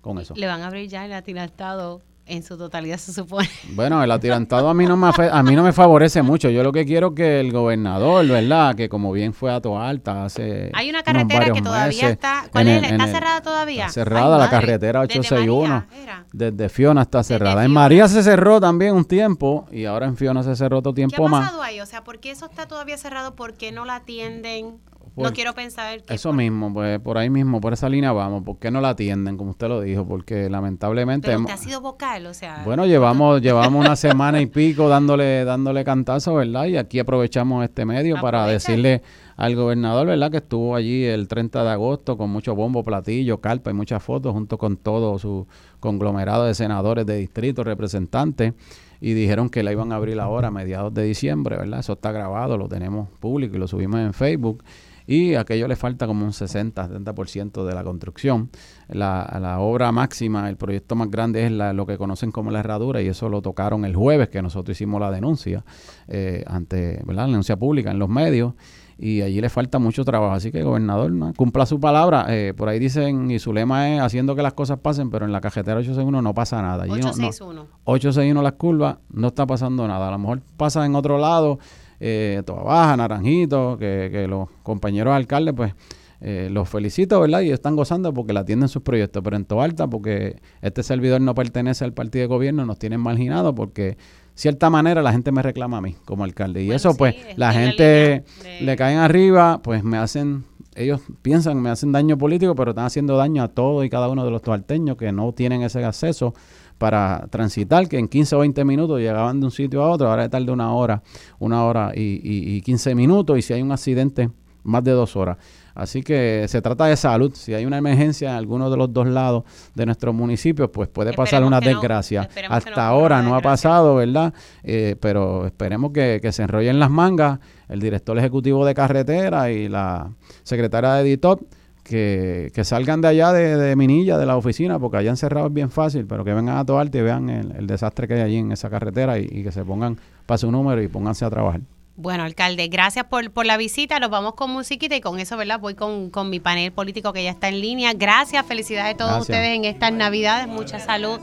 con eso. Le van a abrir ya el atilantado en su totalidad se supone. Bueno, el atirantado a mí no me a mí no me favorece mucho. Yo lo que quiero que el gobernador, ¿verdad? Que como bien fue a Alta hace Hay una carretera que todavía está ¿Cuál es? ¿Está cerrada todavía? cerrada la carretera 861. Desde, Fiona está cerrada. En María se cerró también un tiempo y ahora en Fiona se cerró otro tiempo más. ¿Qué ha pasado ahí? O sea, ¿por qué eso está todavía cerrado? ¿Por qué no la atienden? No quiero pensar que Eso mismo, pues por ahí mismo, por esa línea vamos. ¿Por qué no la atienden, como usted lo dijo? Porque lamentablemente... Pero usted ha sido vocal, o sea... Bueno, llevamos llevamos una semana y pico dándole dándole cantazo, ¿verdad? Y aquí aprovechamos este medio para decirle al gobernador, ¿verdad? Que estuvo allí el 30 de agosto con mucho bombo, platillo, carpa y muchas fotos junto con todo su conglomerado de senadores de distrito, representantes y dijeron que la iban a abrir ahora a mediados de diciembre, ¿verdad? Eso está grabado, lo tenemos público y lo subimos en Facebook y aquello le falta como un 60-70% de la construcción. La, la, obra máxima, el proyecto más grande es la, lo que conocen como la herradura y eso lo tocaron el jueves que nosotros hicimos la denuncia eh, ante ¿verdad? la denuncia pública en los medios y allí le falta mucho trabajo. Así que, gobernador, cumpla su palabra. Eh, por ahí dicen, y su lema es haciendo que las cosas pasen, pero en la cajetera 861 no pasa nada. Allí 861. No, 861 las curvas, no está pasando nada. A lo mejor pasa en otro lado eh, Toda Baja, Naranjito, que, los compañeros alcaldes, pues, eh, los felicito, ¿verdad? Y están gozando porque la atienden sus proyectos. Pero en Alta, porque este servidor no pertenece al partido de gobierno, nos tienen marginados porque cierta manera la gente me reclama a mí como alcalde. Y eso, pues, la gente le caen arriba, pues me hacen, ellos piensan, me hacen daño político, pero están haciendo daño a todos y cada uno de los toalteños que no tienen ese acceso para transitar, que en 15 o 20 minutos llegaban de un sitio a otro, ahora es tarde una hora, una hora y, y, 15 minutos, y si hay un accidente, más de dos horas. Así que se trata de salud. Si hay una emergencia en alguno de los dos lados de nuestro municipio, pues puede pasar una desgracia. Hasta ahora no ha pasado, ¿verdad? Eh, pero esperemos que, que se enrollen las mangas el director ejecutivo de carretera y la secretaria de editor que, salgan de allá de, Minilla, de la oficina, porque allá encerrado es bien fácil, pero que vengan a Toarte y vean el, desastre que hay allí en esa carretera y, que se pongan para su número y pónganse a trabajar. Bueno, alcalde, gracias por, por la visita. Nos vamos con musiquita y con eso, ¿verdad? Voy con, mi panel político que ya está en línea. Gracias, felicidades a todos ustedes en estas Navidades. Mucha salud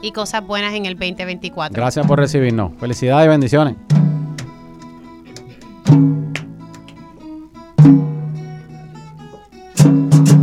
y cosas buenas en el 2024. Gracias por recibirnos. Felicidades y bendiciones. Venimos de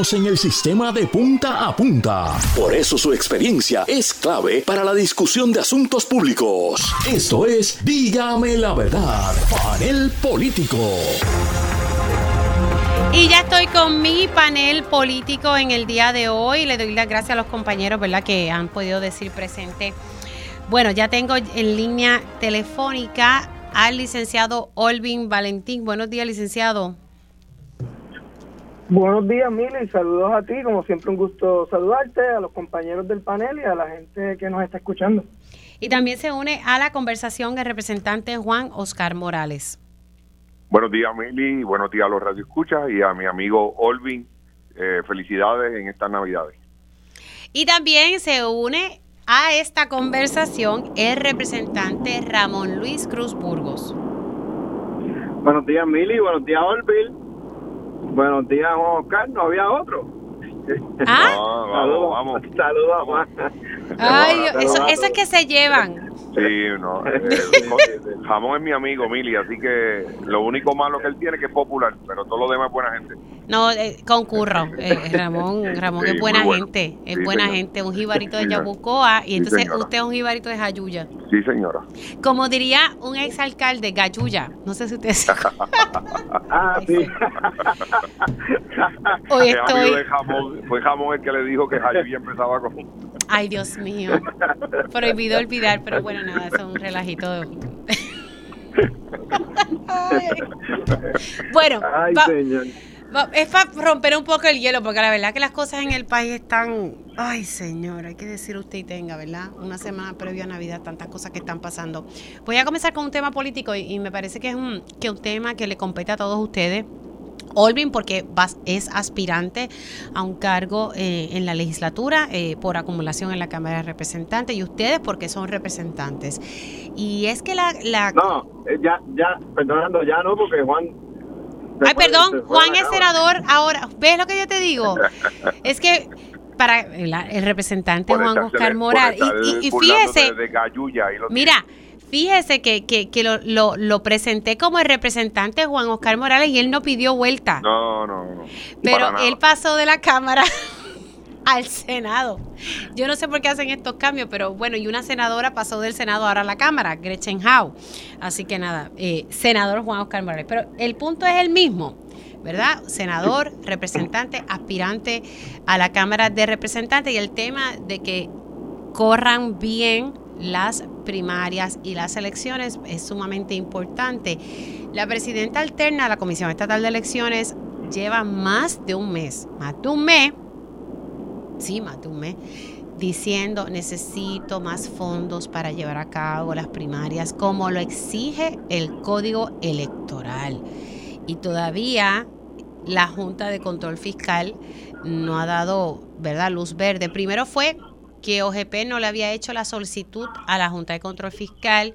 conocen el sistema de punta a punta. Por eso su experiencia es clave para la discusión de asuntos públicos. Esto es Dígame la verdad, panel político. Y ya estoy con mi panel político en el día de hoy. Le doy las gracias a los compañeros, ¿verdad?, que han podido decir presente. Bueno, ya tengo en línea telefónica al licenciado Olvin Valentín. Buenos días, licenciado. Buenos días, Mili. Saludos a ti. Como siempre, un gusto saludarte, a los compañeros del panel y a la gente que nos está escuchando. Y también se une a la conversación el representante Juan Oscar Morales. Buenos días, Mili. Buenos días a los radioescuchas y a mi amigo Olvin. Eh, felicidades en estas Navidades. Y también se une a esta conversación el representante Ramón Luis Cruz Burgos. Buenos días, Mili. Buenos días, Olvin. Buenos días, Oscar. No había otro. ¿Ah? vamos, vamos. Saludos, Juan. Ay, eso, eso es que se llevan. Sí, no. eh, el jamón es mi amigo, Mili, así que lo único malo que él tiene es que es popular, pero todo lo demás es buena gente. No, eh, concurro. Eh, Ramón, Ramón Sí, es buena bueno. gente, es Sí, buena gente, un jibarito de. Yabucoa y entonces usted es un jibarito de Jayuya. Sí, señora. Como diría un exalcalde, Gayuya. No sé si usted se Ah, sí. Hoy estoy. de jamón, fue jamón el que le dijo que Javi empezaba con... Ay, Dios mío. Prohibido olvidar, pero bueno, nada, eso es un relajito. de-. Bueno, Ay, señor. Es para romper un poco el hielo, porque la verdad que las cosas en el país están. Ay, señor, hay que decir usted y tenga, ¿verdad? Una semana previa a Navidad, tantas cosas que están pasando. Voy a comenzar con un tema político y, me parece que es un, que un tema que le compete a todos ustedes. Olvin porque es aspirante a un cargo eh, en la legislatura eh, por acumulación en la Cámara de Representantes y ustedes porque son representantes. Y es que la... la No, eh, ya, ya, perdonando, ya no, porque Juan. Ay, perdón, Juan es senador ahora. ¿Ves lo que yo te digo? Es que para el representante por Juan Oscar Moral, y, y- y burlándose fíjese, De y mira, fíjese que, que, que lo, lo, lo presenté como el representante Juan Oscar Morales y él no pidió vuelta. No, no, no. Pero él pasó de la Cámara al Senado. Yo no sé por qué hacen estos cambios, pero bueno, y una senadora pasó del Senado ahora a la Cámara, Gretchen Howe. Así que nada, eh, senador Juan Oscar Morales. Pero el punto es el mismo, ¿verdad? Senador, representante, aspirante a la Cámara de Representantes y el tema de que corran bien las primarias y las elecciones es sumamente importante. La presidenta alterna de la Comisión Estatal de Elecciones lleva más de un mes, más de un mes, sí, más de un mes, diciendo necesito más fondos para llevar a cabo las primarias como lo exige el código electoral. Y todavía la Junta de Control Fiscal no ha dado, ¿verdad?, luz verde. Primero fue que OGP no le había hecho la solicitud a la Junta de Control Fiscal,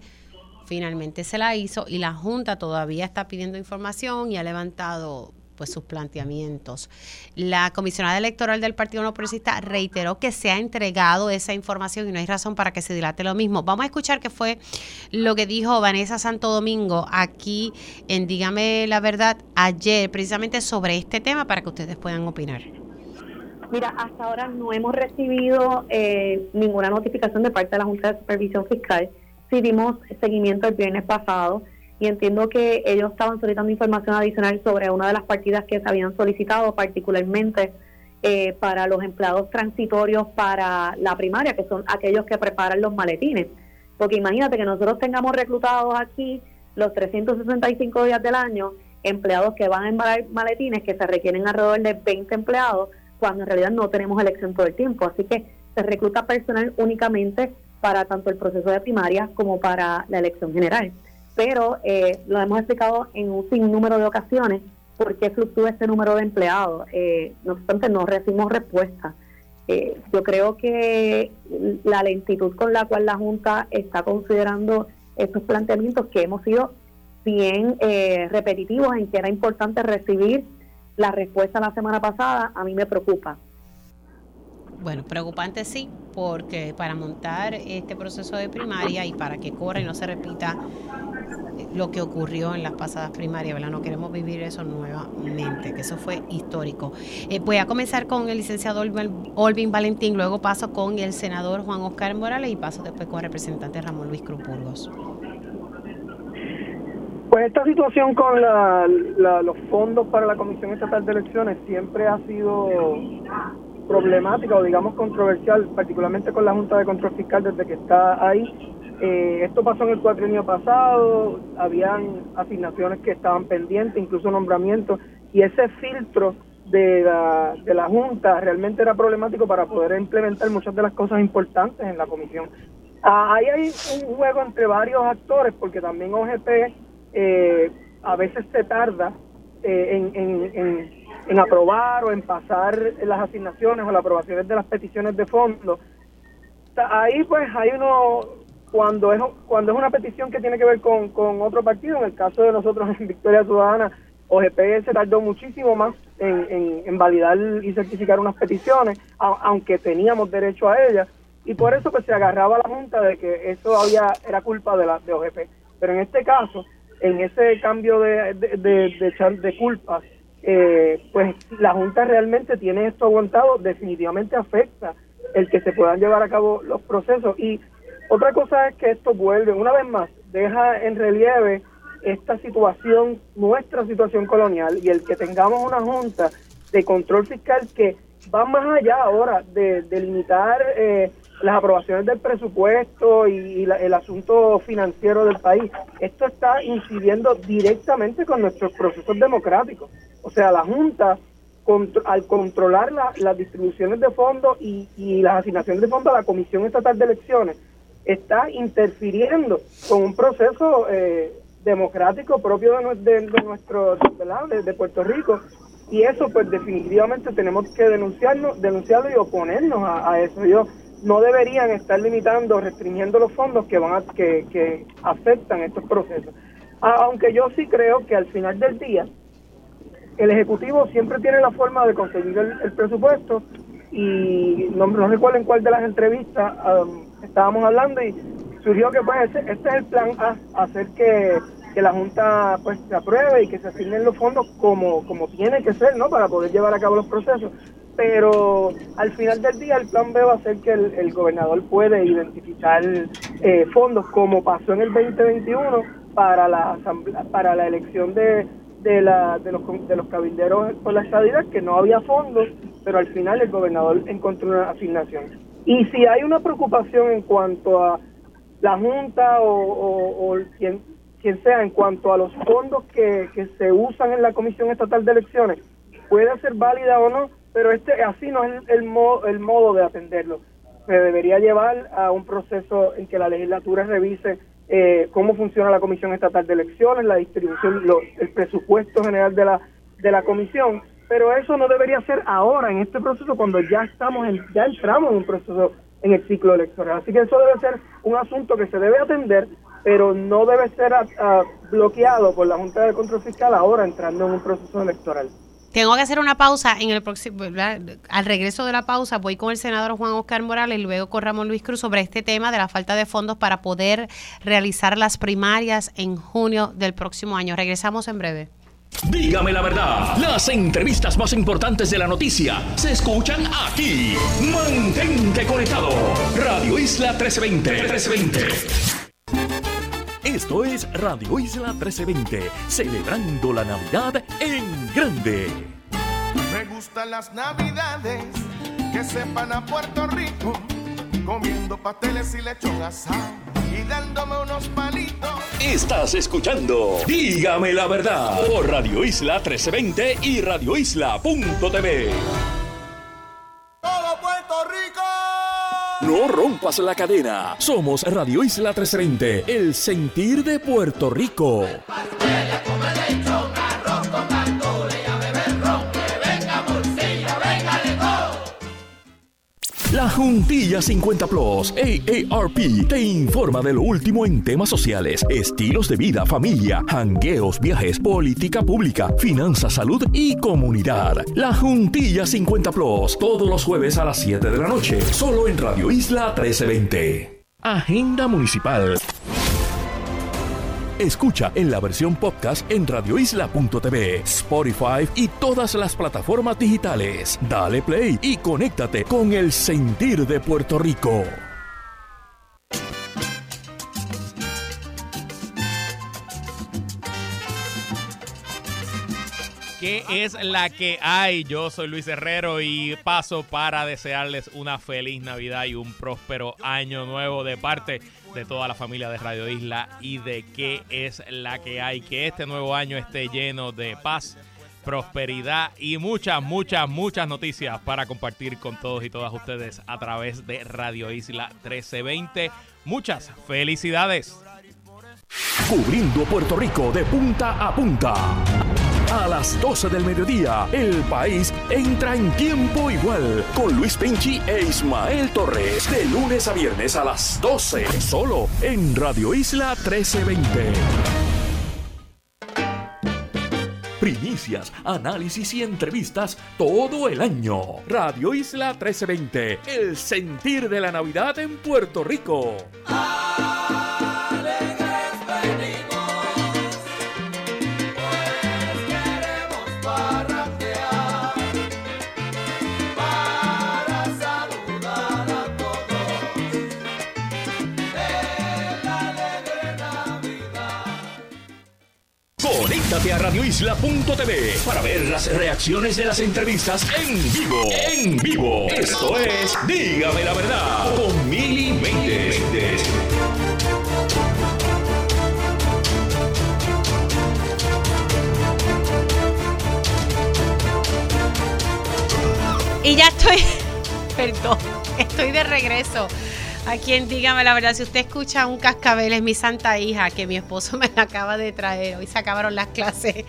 finalmente se la hizo y la Junta todavía está pidiendo información y ha levantado pues sus planteamientos. La comisionada electoral del Partido No Progresista reiteró que se ha entregado esa información y no hay razón para que se dilate lo mismo. Vamos a escuchar qué fue lo que dijo Vanessa Santo Domingo aquí en Dígame la Verdad ayer, precisamente sobre este tema para que ustedes puedan opinar. Mira, hasta ahora no hemos recibido eh, ninguna notificación de parte de la Junta de Supervisión Fiscal. Sí dimos seguimiento el viernes pasado y entiendo que ellos estaban solicitando información adicional sobre una de las partidas que se habían solicitado, particularmente eh, para los empleados transitorios para la primaria, que son aquellos que preparan los maletines. Porque imagínate que nosotros tengamos reclutados aquí los 365 días del año empleados que van a embalar maletines, que se requieren alrededor de 20 empleados, cuando en realidad no tenemos elección todo el tiempo. Así que se recluta personal únicamente para tanto el proceso de primaria como para la elección general. Pero eh, lo hemos explicado en un sinnúmero de ocasiones por qué fluctúa este número de empleados. Eh, no obstante, no recibimos respuesta. Eh, yo creo que la lentitud con la cual la Junta está considerando estos planteamientos que hemos sido bien eh, repetitivos en que era importante recibir la respuesta la semana pasada, a mí me preocupa. Bueno, preocupante sí, porque para montar este proceso de primaria y para que corra y no se repita lo que ocurrió en las pasadas primarias, ¿verdad? No queremos vivir eso nuevamente, que eso fue histórico. Eh, voy a comenzar con el licenciado Olvin Valentín, luego paso con el senador Juan Oscar Morales y paso después con el representante Ramón Luis Cruz Burgos. Pues esta situación con los fondos para la Comisión Estatal de Elecciones siempre ha sido problemática o digamos controversial, particularmente con la Junta de Control Fiscal desde que está ahí. Eh, esto pasó en el cuatrienio pasado, habían asignaciones que estaban pendientes, incluso nombramientos, y ese filtro de la, de la Junta realmente era problemático para poder implementar muchas de las cosas importantes en la comisión. Ah, ahí hay un juego entre varios actores, porque también OGP eh, a veces se tarda eh, en, en, en, aprobar o en pasar las asignaciones o las aprobaciones de las peticiones de fondo. Ahí pues hay uno, cuando es, cuando es una petición que tiene que ver con, con otro partido, en el caso de nosotros en Victoria Ciudadana, OGP se tardó muchísimo más en, en, validar y certificar unas peticiones, aunque teníamos derecho a ellas, y por eso pues se agarraba la Junta de que eso había era culpa de la de OGP. Pero en este caso, en ese cambio de, de, de, de culpas, eh, pues la Junta realmente tiene esto aguantado, definitivamente afecta el que se puedan llevar a cabo los procesos. Y otra cosa es que esto vuelve, una vez más, deja en relieve esta situación, nuestra situación colonial, y el que tengamos una Junta de control fiscal que va más allá ahora de, de limitar eh, las aprobaciones del presupuesto y, el asunto financiero del país. Esto está incidiendo directamente con nuestros procesos democráticos. O sea, la Junta, al controlar las distribuciones de fondos y, las asignaciones de fondos a la Comisión Estatal de Elecciones, está interfiriendo con un proceso eh, democrático propio de, nuestro, de, Puerto Rico. Y eso, pues definitivamente tenemos que denunciarlo, denunciarlo y oponernos a, eso. Yo no deberían estar limitando, restringiendo los fondos que van a, que, que afectan estos procesos. Aunque yo sí creo que al final del día el ejecutivo siempre tiene la forma de conseguir el, presupuesto y no, no, recuerdo en cuál de las entrevistas estábamos hablando y surgió que pues este, este es el plan A, hacer que, que, la Junta pues se apruebe y que se asignen los fondos como, como tiene que ser, ¿no? Para poder llevar a cabo los procesos pero al final del día el plan B va a ser que el, gobernador puede identificar eh, fondos como pasó en el 2021 para la para la elección de, de, la, de, los, de los cabilderos por la estadidad, que no había fondos, pero al final el gobernador encontró una asignación. Y si hay una preocupación en cuanto a la Junta o, quien, quien sea, en cuanto a los fondos que, que se usan en la Comisión Estatal de Elecciones, puede ser válida o no, pero este así no es el, modo, el modo de atenderlo. Se debería llevar a un proceso en que la legislatura revise eh, cómo funciona la Comisión Estatal de Elecciones, la distribución, el presupuesto general de la, de la comisión, pero eso no debería ser ahora en este proceso cuando ya estamos en, ya entramos en un proceso en el ciclo electoral. Así que eso debe ser un asunto que se debe atender, pero no debe ser bloqueado por la Junta de Control Fiscal ahora entrando en un proceso electoral. Tengo que hacer una pausa en el próximo, al regreso de la pausa voy con el senador Juan Oscar Morales y luego con Ramón Luis Cruz sobre este tema de la falta de fondos para poder realizar las primarias en junio del próximo año. Regresamos en breve. Dígame la verdad, las entrevistas más importantes de la noticia se escuchan aquí. Mantente conectado. Radio Isla 1320. 1320. Esto es Radio Isla 1320, celebrando la Navidad en grande. Me gustan las Navidades que sepan a Puerto Rico, comiendo pasteles y lechón asado y dándome unos palitos. Estás escuchando Dígame la verdad por Radio Isla 1320 y radioisla.tv. Todo Puerto Rico. No rompas la cadena. Somos Radio Isla 320, el sentir de Puerto Rico. La Juntilla 50 Plus, AARP, te informa de lo último en temas sociales, estilos de vida, familia, hangueos, viajes, política pública, finanzas, salud y comunidad. La Juntilla 50 Plus, todos los jueves a las 7 de la noche, solo en Radio Isla 1320. Agenda Municipal. Escucha en la versión podcast en radioisla.tv, Spotify y todas las plataformas digitales. Dale play y conéctate con el sentir de Puerto Rico. ¿Qué es la que hay? Yo soy Luis Herrero y paso para desearles una feliz Navidad y un próspero año nuevo de parte de toda la familia de Radio Isla y de qué es la que hay. Que este nuevo año esté lleno de paz, prosperidad y muchas, muchas, muchas noticias para compartir con todos y todas ustedes a través de Radio Isla 1320. Muchas felicidades. Cubriendo Puerto Rico de punta a punta. A las 12 del mediodía, el país entra en tiempo igual con Luis Pinchi e Ismael Torres. De lunes a viernes a las 12, solo en Radio Isla 1320. Primicias, análisis y entrevistas todo el año. Radio Isla 1320, el sentir de la Navidad en Puerto Rico. Conéctate a radioisla.tv para ver las reacciones de las entrevistas en vivo. En vivo. Esto es Dígame la verdad con Mili Méndez. Y ya estoy, perdón, estoy de regreso. A quien dígame la verdad, si usted escucha un cascabel es mi santa hija que mi esposo me acaba de traer. Hoy se acabaron las clases.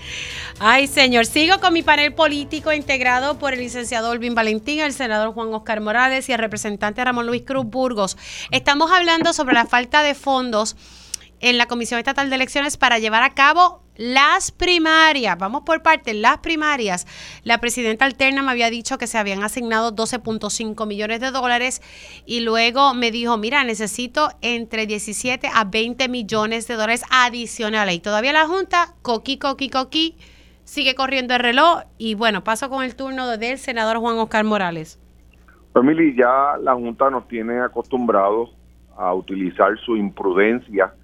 Ay, señor. Sigo con mi panel político integrado por el licenciado Olvin Valentín, el senador Juan Oscar Morales y el representante Ramón Luis Cruz Burgos. Estamos hablando sobre la falta de fondos en la Comisión Estatal de Elecciones para llevar a cabo las primarias. Vamos por partes, las primarias. La presidenta alterna me había dicho que se habían asignado 12.5 millones de dólares y luego me dijo, mira, necesito entre 17 a 20 millones de dólares adicionales. Y todavía la Junta, coqui, coqui, coqui, sigue corriendo el reloj. Y bueno, paso con el turno del senador Juan Oscar Morales. Pues Mili, ya la Junta nos tiene acostumbrados a utilizar su imprudencia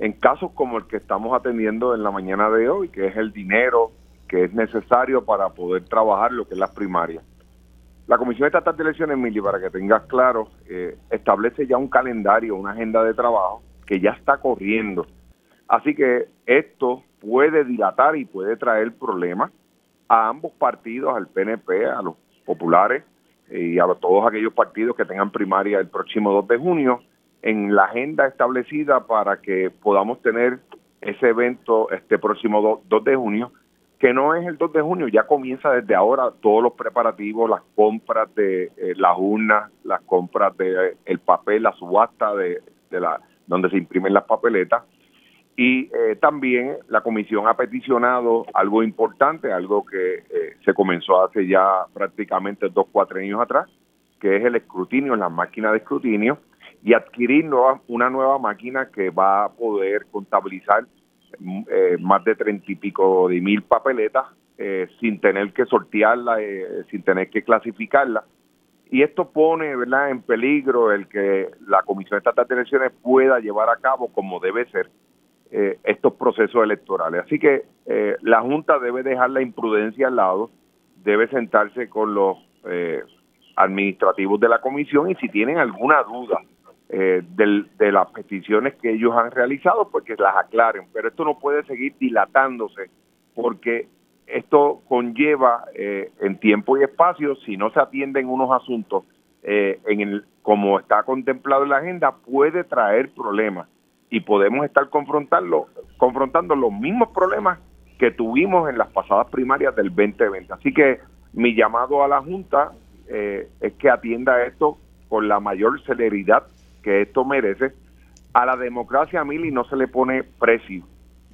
en casos como el que estamos atendiendo en la mañana de hoy, que es el dinero que es necesario para poder trabajar lo que es las primarias. La Comisión Estatal de Elecciones, Mili, para que tengas claro, eh, establece ya un calendario, una agenda de trabajo que ya está corriendo. Así que esto puede dilatar y puede traer problemas a ambos partidos, al PNP, a los populares y a todos aquellos partidos que tengan primaria el próximo 2 de junio en la agenda establecida para que podamos tener ese evento este próximo 2, de junio, que no es el 2 de junio, ya comienza desde ahora todos los preparativos, las compras de eh, las urnas, las compras de eh, el papel, la subasta de, la donde se imprimen las papeletas. Y eh, también la comisión ha peticionado algo importante, algo que se comenzó hace ya prácticamente dos, cuatro años atrás, que es el escrutinio, la máquina de escrutinio, y adquirir una nueva máquina que va a poder contabilizar mm, eh, más de treinta y pico de mil papeletas eh, sin tener que sortearla, eh, sin tener que clasificarla. Y esto pone ¿verdad? en peligro el que la Comisión Estatal de Elecciones pueda llevar a cabo, como debe ser, estos procesos electorales. Así que la Junta debe dejar la imprudencia al lado, debe sentarse con los administrativos de la Comisión y si tienen alguna duda eh, de las peticiones que ellos han realizado, porque las aclaren. Pero esto no puede seguir dilatándose, porque esto conlleva eh, en tiempo y espacio, si no se atienden unos asuntos eh, en el, como está contemplado en la agenda, puede traer problemas y podemos estar confrontando, confrontando los mismos problemas que tuvimos en las pasadas primarias del 2020. Así que mi llamado a la Junta es que atienda esto con la mayor celeridad que esto merece. A la democracia, Mili, no se le pone precio.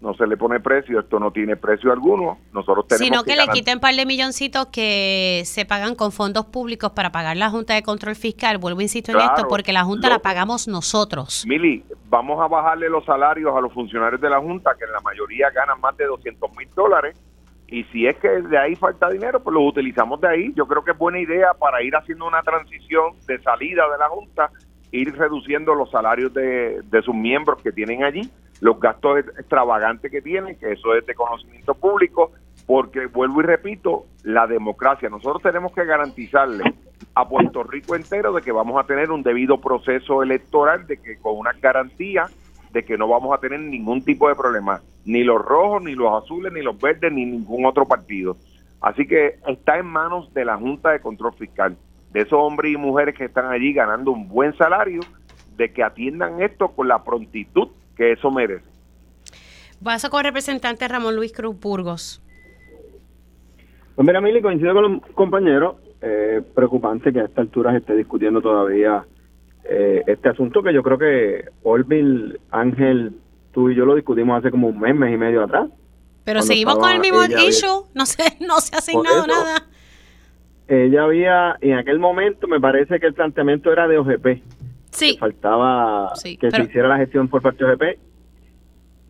No se le pone precio, esto no tiene precio alguno. Nosotros tenemos Sino que, le quiten un par de milloncitos que se pagan con fondos públicos para pagar la Junta de Control Fiscal. Vuelvo, insisto en esto, porque la Junta la pagamos nosotros. Mili, vamos a bajarle los salarios a los funcionarios de la Junta, que en la mayoría ganan más de 200 mil dólares, y si es que de ahí falta dinero, pues los utilizamos de ahí. Yo creo que es buena idea para ir haciendo una transición de salida de la Junta, ir reduciendo los salarios de, de sus miembros que tienen allí, los gastos extravagantes que tienen, que eso es de conocimiento público, porque vuelvo y repito, la democracia, nosotros tenemos que garantizarle a Puerto Rico entero de que vamos a tener un debido proceso electoral, de que con una garantía de que no vamos a tener ningún tipo de problema, ni los rojos, ni los azules, ni los verdes, ni ningún otro partido. Así que está en manos de la Junta de Control Fiscal, de esos hombres y mujeres que están allí ganando un buen salario, de que atiendan esto con la prontitud que eso merece. Vas con el representante Ramón Luis Cruz Burgos. Pues mira, Mili, coincido con los compañeros. Eh, preocupante que a esta altura se esté discutiendo todavía eh, este asunto que yo creo que Orville, Ángel, tú y yo lo discutimos hace como un mes, mes y medio atrás. Pero seguimos con el mismo issue, no se, no se ha asignado nada. Ella había, en aquel momento me parece que el planteamiento era de OGP. Sí. faltaba que se hiciera la gestión por parte de OGP.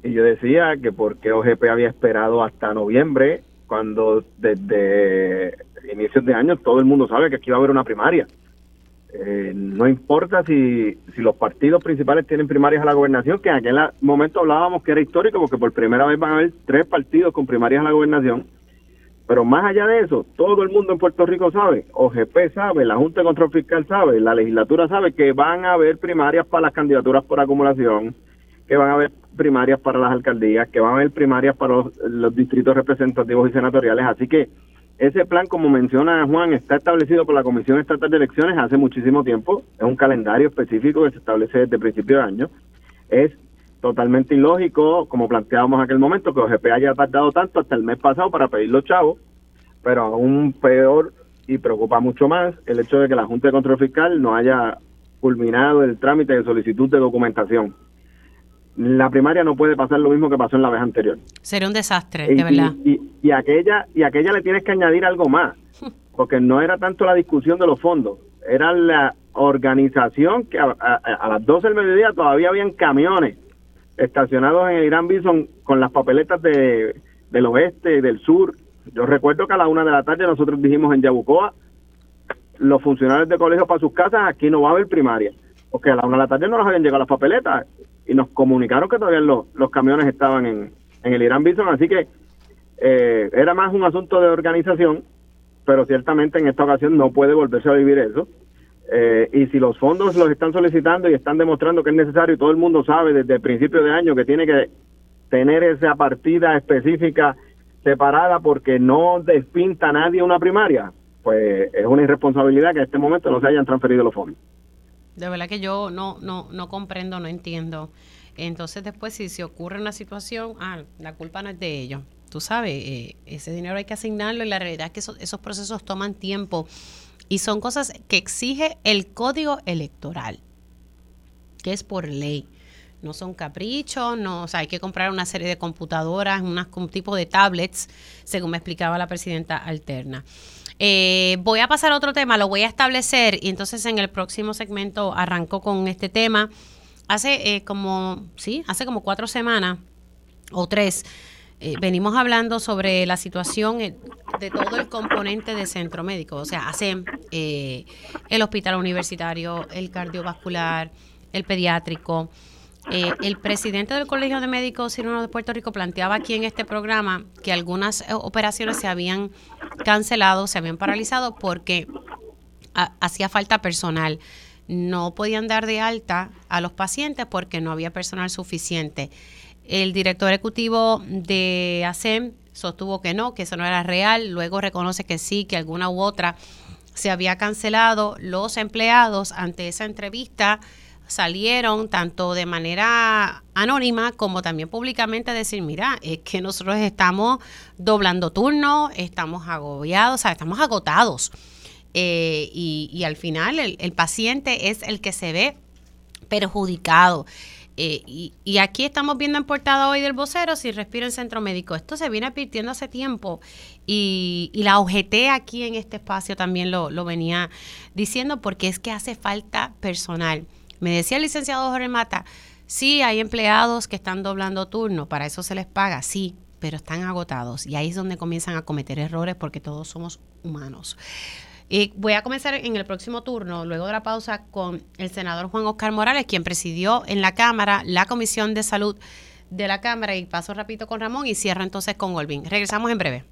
Y yo decía que porque OGP había esperado hasta noviembre cuando desde inicios de año todo el mundo sabe que aquí va a haber una primaria. Eh, no importa si, si los partidos principales tienen primarias a la gobernación, que en aquel momento hablábamos que era histórico porque por primera vez van a haber tres partidos con primarias a la gobernación. Pero más allá de eso, todo el mundo en Puerto Rico sabe, OGP sabe, la Junta de Control Fiscal sabe, la legislatura sabe que van a haber primarias para las candidaturas por acumulación, que van a haber primarias para las alcaldías, que van a haber primarias para los, distritos representativos y senatoriales. Así que ese plan, como menciona Juan, está establecido por la Comisión Estatal de Elecciones hace muchísimo tiempo. Es un calendario específico que se establece desde principio de año. Es totalmente ilógico, como planteábamos en aquel momento, que OGP haya tardado tanto hasta el mes pasado para pedir los chavos, pero aún peor y preocupa mucho más el hecho de que la Junta de Control Fiscal no haya culminado el trámite de solicitud de documentación la primaria no puede pasar lo mismo que pasó en la vez anterior. Sería un desastre, de verdad. Y, aquella y aquella le tienes que añadir algo más, porque no era tanto la discusión de los fondos, era la organización que a, las 12 del mediodía todavía habían camiones estacionados en el Irán Bison con las papeletas de, del oeste del sur. Yo recuerdo que a la una de la tarde nosotros dijimos en Yabucoa, los funcionarios de colegio para sus casas, aquí no va a haber primaria, porque a la una de la tarde no nos habían llegado las papeletas y nos comunicaron que todavía los, los camiones estaban en, en el Irán Bison, así que eh, era más un asunto de organización, pero ciertamente en esta ocasión no puede volverse a vivir eso. Eh, y si los fondos los están solicitando y están demostrando que es necesario y todo el mundo sabe desde el principio de año que tiene que tener esa partida específica separada porque no despinta a nadie una primaria, pues es una irresponsabilidad que en este momento no se hayan transferido los fondos. De verdad que yo no, no, no comprendo, no entiendo. Entonces después si se ocurre una situación, ah, la culpa no es de ellos. Tú sabes, eh, ese dinero hay que asignarlo y la realidad es que esos, procesos toman tiempo y son cosas que exige el código electoral, que es por ley. No son caprichos, no, o sea, hay que comprar una serie de computadoras, un tipo de tablets, según me explicaba la presidenta alterna. Eh, voy a pasar a otro tema, lo voy a establecer y entonces en el próximo segmento arranco con este tema. Hace eh, como, sí, hace como cuatro semanas o tres, eh, venimos hablando sobre la situación de todo el componente de centro médico, o sea, hace el hospital universitario, el cardiovascular, el pediátrico. Eh, el presidente del Colegio de Médicos Cirujanos de Puerto Rico planteaba aquí en este programa que algunas eh, operaciones se habían cancelado, se habían paralizado porque hacía falta personal. No podían dar de alta a los pacientes porque no había personal suficiente. El director ejecutivo de ASEM sostuvo que no, que eso no era real, luego reconoce que sí, que alguna u otra se había cancelado. Los empleados ante esa entrevista salieron tanto de manera anónima como también públicamente a decir, mira, es que nosotros estamos doblando turnos, estamos agobiados, o sea, estamos agotados. Eh, y, al final el, paciente es el que se ve perjudicado. Eh, y, aquí estamos viendo en portada hoy del vocero, si respira en centro médico. Esto se viene advirtiendo hace tiempo y, la OGT aquí en este espacio también lo, lo venía diciendo porque es que hace falta personal. Me decía el licenciado Jorge Mata, Sí, hay empleados que están doblando turno, para eso se les paga, sí, pero están agotados y ahí es donde comienzan a cometer errores porque todos somos humanos. Y voy a comenzar en el próximo turno, luego de la pausa, con el senador Juan Oscar Morales, quien presidió en la Cámara la Comisión de Salud de la Cámara. Y paso rapidito con Ramón y cierro entonces con Olvin. Regresamos en breve.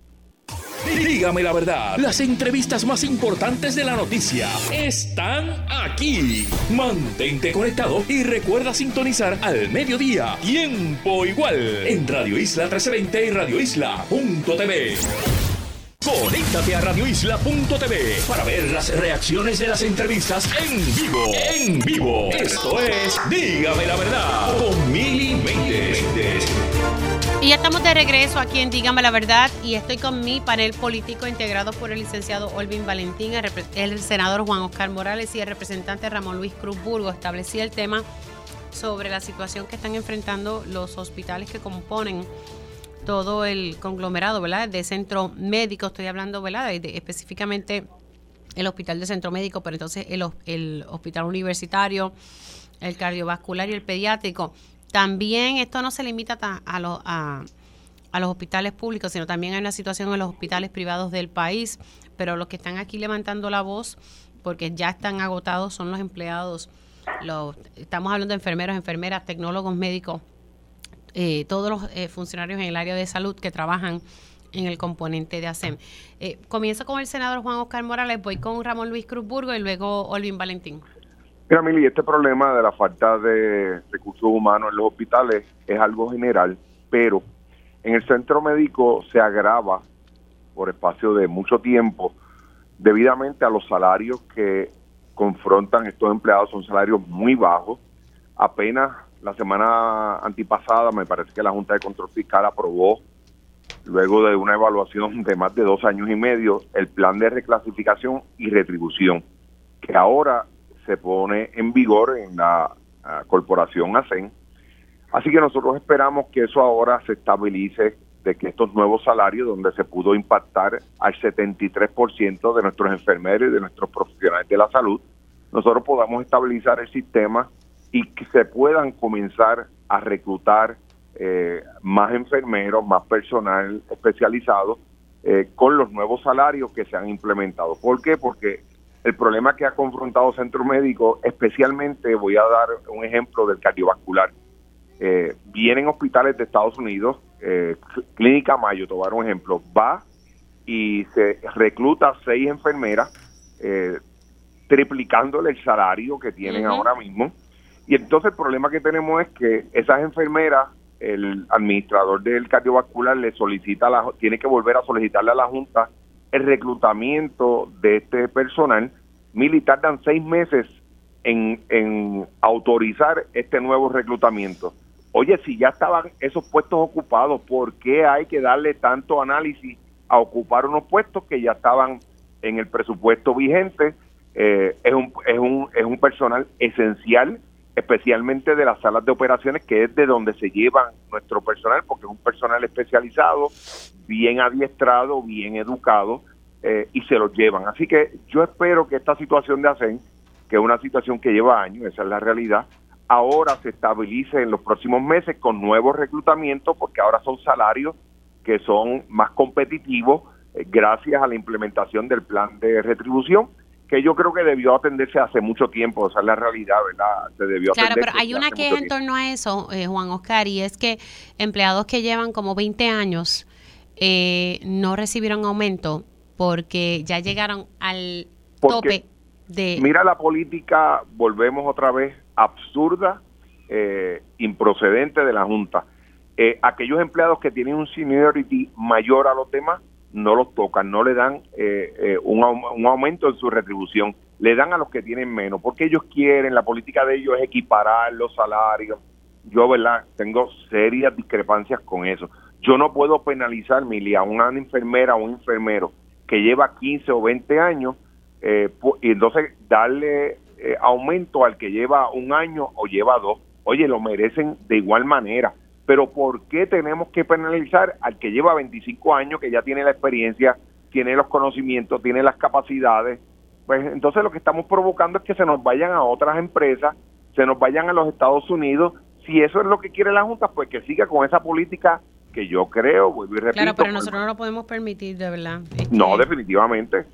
Dígame la verdad, las entrevistas más importantes de la noticia están aquí. Mantente conectado y recuerda sintonizar al mediodía, tiempo igual, en Radio Isla 1320 y Radio Isla.tv. Conéctate a radioisla.tv para ver las reacciones de las entrevistas en vivo. En vivo. Esto es Dígame la verdad con Mili Y ya estamos de regreso aquí en Dígame la verdad y estoy con mi panel político integrado por el licenciado Olvin Valentín, el, senador Juan Oscar Morales y el representante Ramón Luis Cruz Burgo. Establecí el tema sobre la situación que están enfrentando los hospitales que componen todo el conglomerado, ¿verdad? De centro médico, estoy hablando, ¿verdad? De, específicamente el hospital de centro médico, pero entonces el, el hospital universitario, el cardiovascular y el pediátrico. También esto no se limita a, los a, a los hospitales públicos, sino también hay una situación en los hospitales privados del país, pero los que están aquí levantando la voz, porque ya están agotados, son los empleados. Los, estamos hablando de enfermeros, enfermeras, tecnólogos, médicos, eh, todos los eh, funcionarios en el área de salud que trabajan en el componente de ASEM. Eh, comienzo con el senador Juan Oscar Morales, voy con Ramón Luis Cruzburgo y luego Olvin Valentín. Mira, Mili, este problema de la falta de recursos humanos en los hospitales es algo general, pero en el centro médico se agrava por espacio de mucho tiempo debidamente a los salarios que confrontan estos empleados, son salarios muy bajos, apenas la semana antipasada me parece que la Junta de Control Fiscal aprobó, luego de una evaluación de más de dos años y medio, el plan de reclasificación y retribución, que ahora se pone en vigor en la corporación ASEN. Así que nosotros esperamos que eso ahora se estabilice, de que estos nuevos salarios, donde se pudo impactar al 73% de nuestros enfermeros y de nuestros profesionales de la salud, nosotros podamos estabilizar el sistema y que se puedan comenzar a reclutar eh, más enfermeros, más personal especializado eh, con los nuevos salarios que se han implementado. ¿Por qué? Porque el problema que ha confrontado Centro Médico, especialmente voy a dar un ejemplo del cardiovascular. Eh, vienen hospitales de Estados Unidos, Clínica Mayo, dar un ejemplo, va y se recluta seis enfermeras, triplicándole el salario que tienen ahora mismo y entonces el problema que tenemos es que esas enfermeras, el administrador del cardiovascular le solicita, la, tiene que volver a solicitarle a la Junta el reclutamiento de este personal. Militar dan seis meses en, en autorizar este nuevo reclutamiento. Oye, si ya estaban esos puestos ocupados, ¿por qué hay que darle tanto análisis a ocupar unos puestos que ya estaban en el presupuesto vigente? Eh, es, un, es, un, es un personal esencial especialmente de las salas de operaciones, que es de donde se llevan nuestro personal, porque es un personal especializado, bien adiestrado, bien educado, eh, y se los llevan. Así que yo espero que esta situación de ASEN, que es una situación que lleva años, esa es la realidad, ahora se estabilice en los próximos meses con nuevos reclutamientos, porque ahora son salarios que son más competitivos eh, gracias a la implementación del plan de retribución que yo creo que debió atenderse hace mucho tiempo, o sea, la realidad, ¿verdad? Se debió claro, pero hay una que en torno a eso, eh, Juan Oscar, y es que empleados que llevan como 20 años eh, no recibieron aumento porque ya llegaron al tope de... Mira la política, volvemos otra vez, absurda, eh, improcedente de la Junta. aquellos empleados que tienen un seniority mayor a los demás, no los tocan, no le dan eh, eh, un, un, aumento en su retribución, le dan a los que tienen menos, porque ellos quieren, la política de ellos es equiparar los salarios. Yo, ¿verdad? Tengo serias discrepancias con eso. Yo no puedo penalizar, Mili, a una enfermera o un enfermero que lleva 15 o 20 años eh, y entonces darle aumento al que lleva un año o lleva dos. Oye, lo merecen de igual manera pero ¿por qué tenemos que penalizar al que lleva 25 años, que ya tiene la experiencia, tiene los conocimientos, tiene las capacidades? Pues entonces lo que estamos provocando es que se nos vayan a otras empresas, se nos vayan a los Estados Unidos, Si eso es lo que quiere la Junta, pues que siga con esa política que yo creo, vuelvo y repito. Claro, pero nosotros no lo podemos permitir, de verdad. no, definitivamente.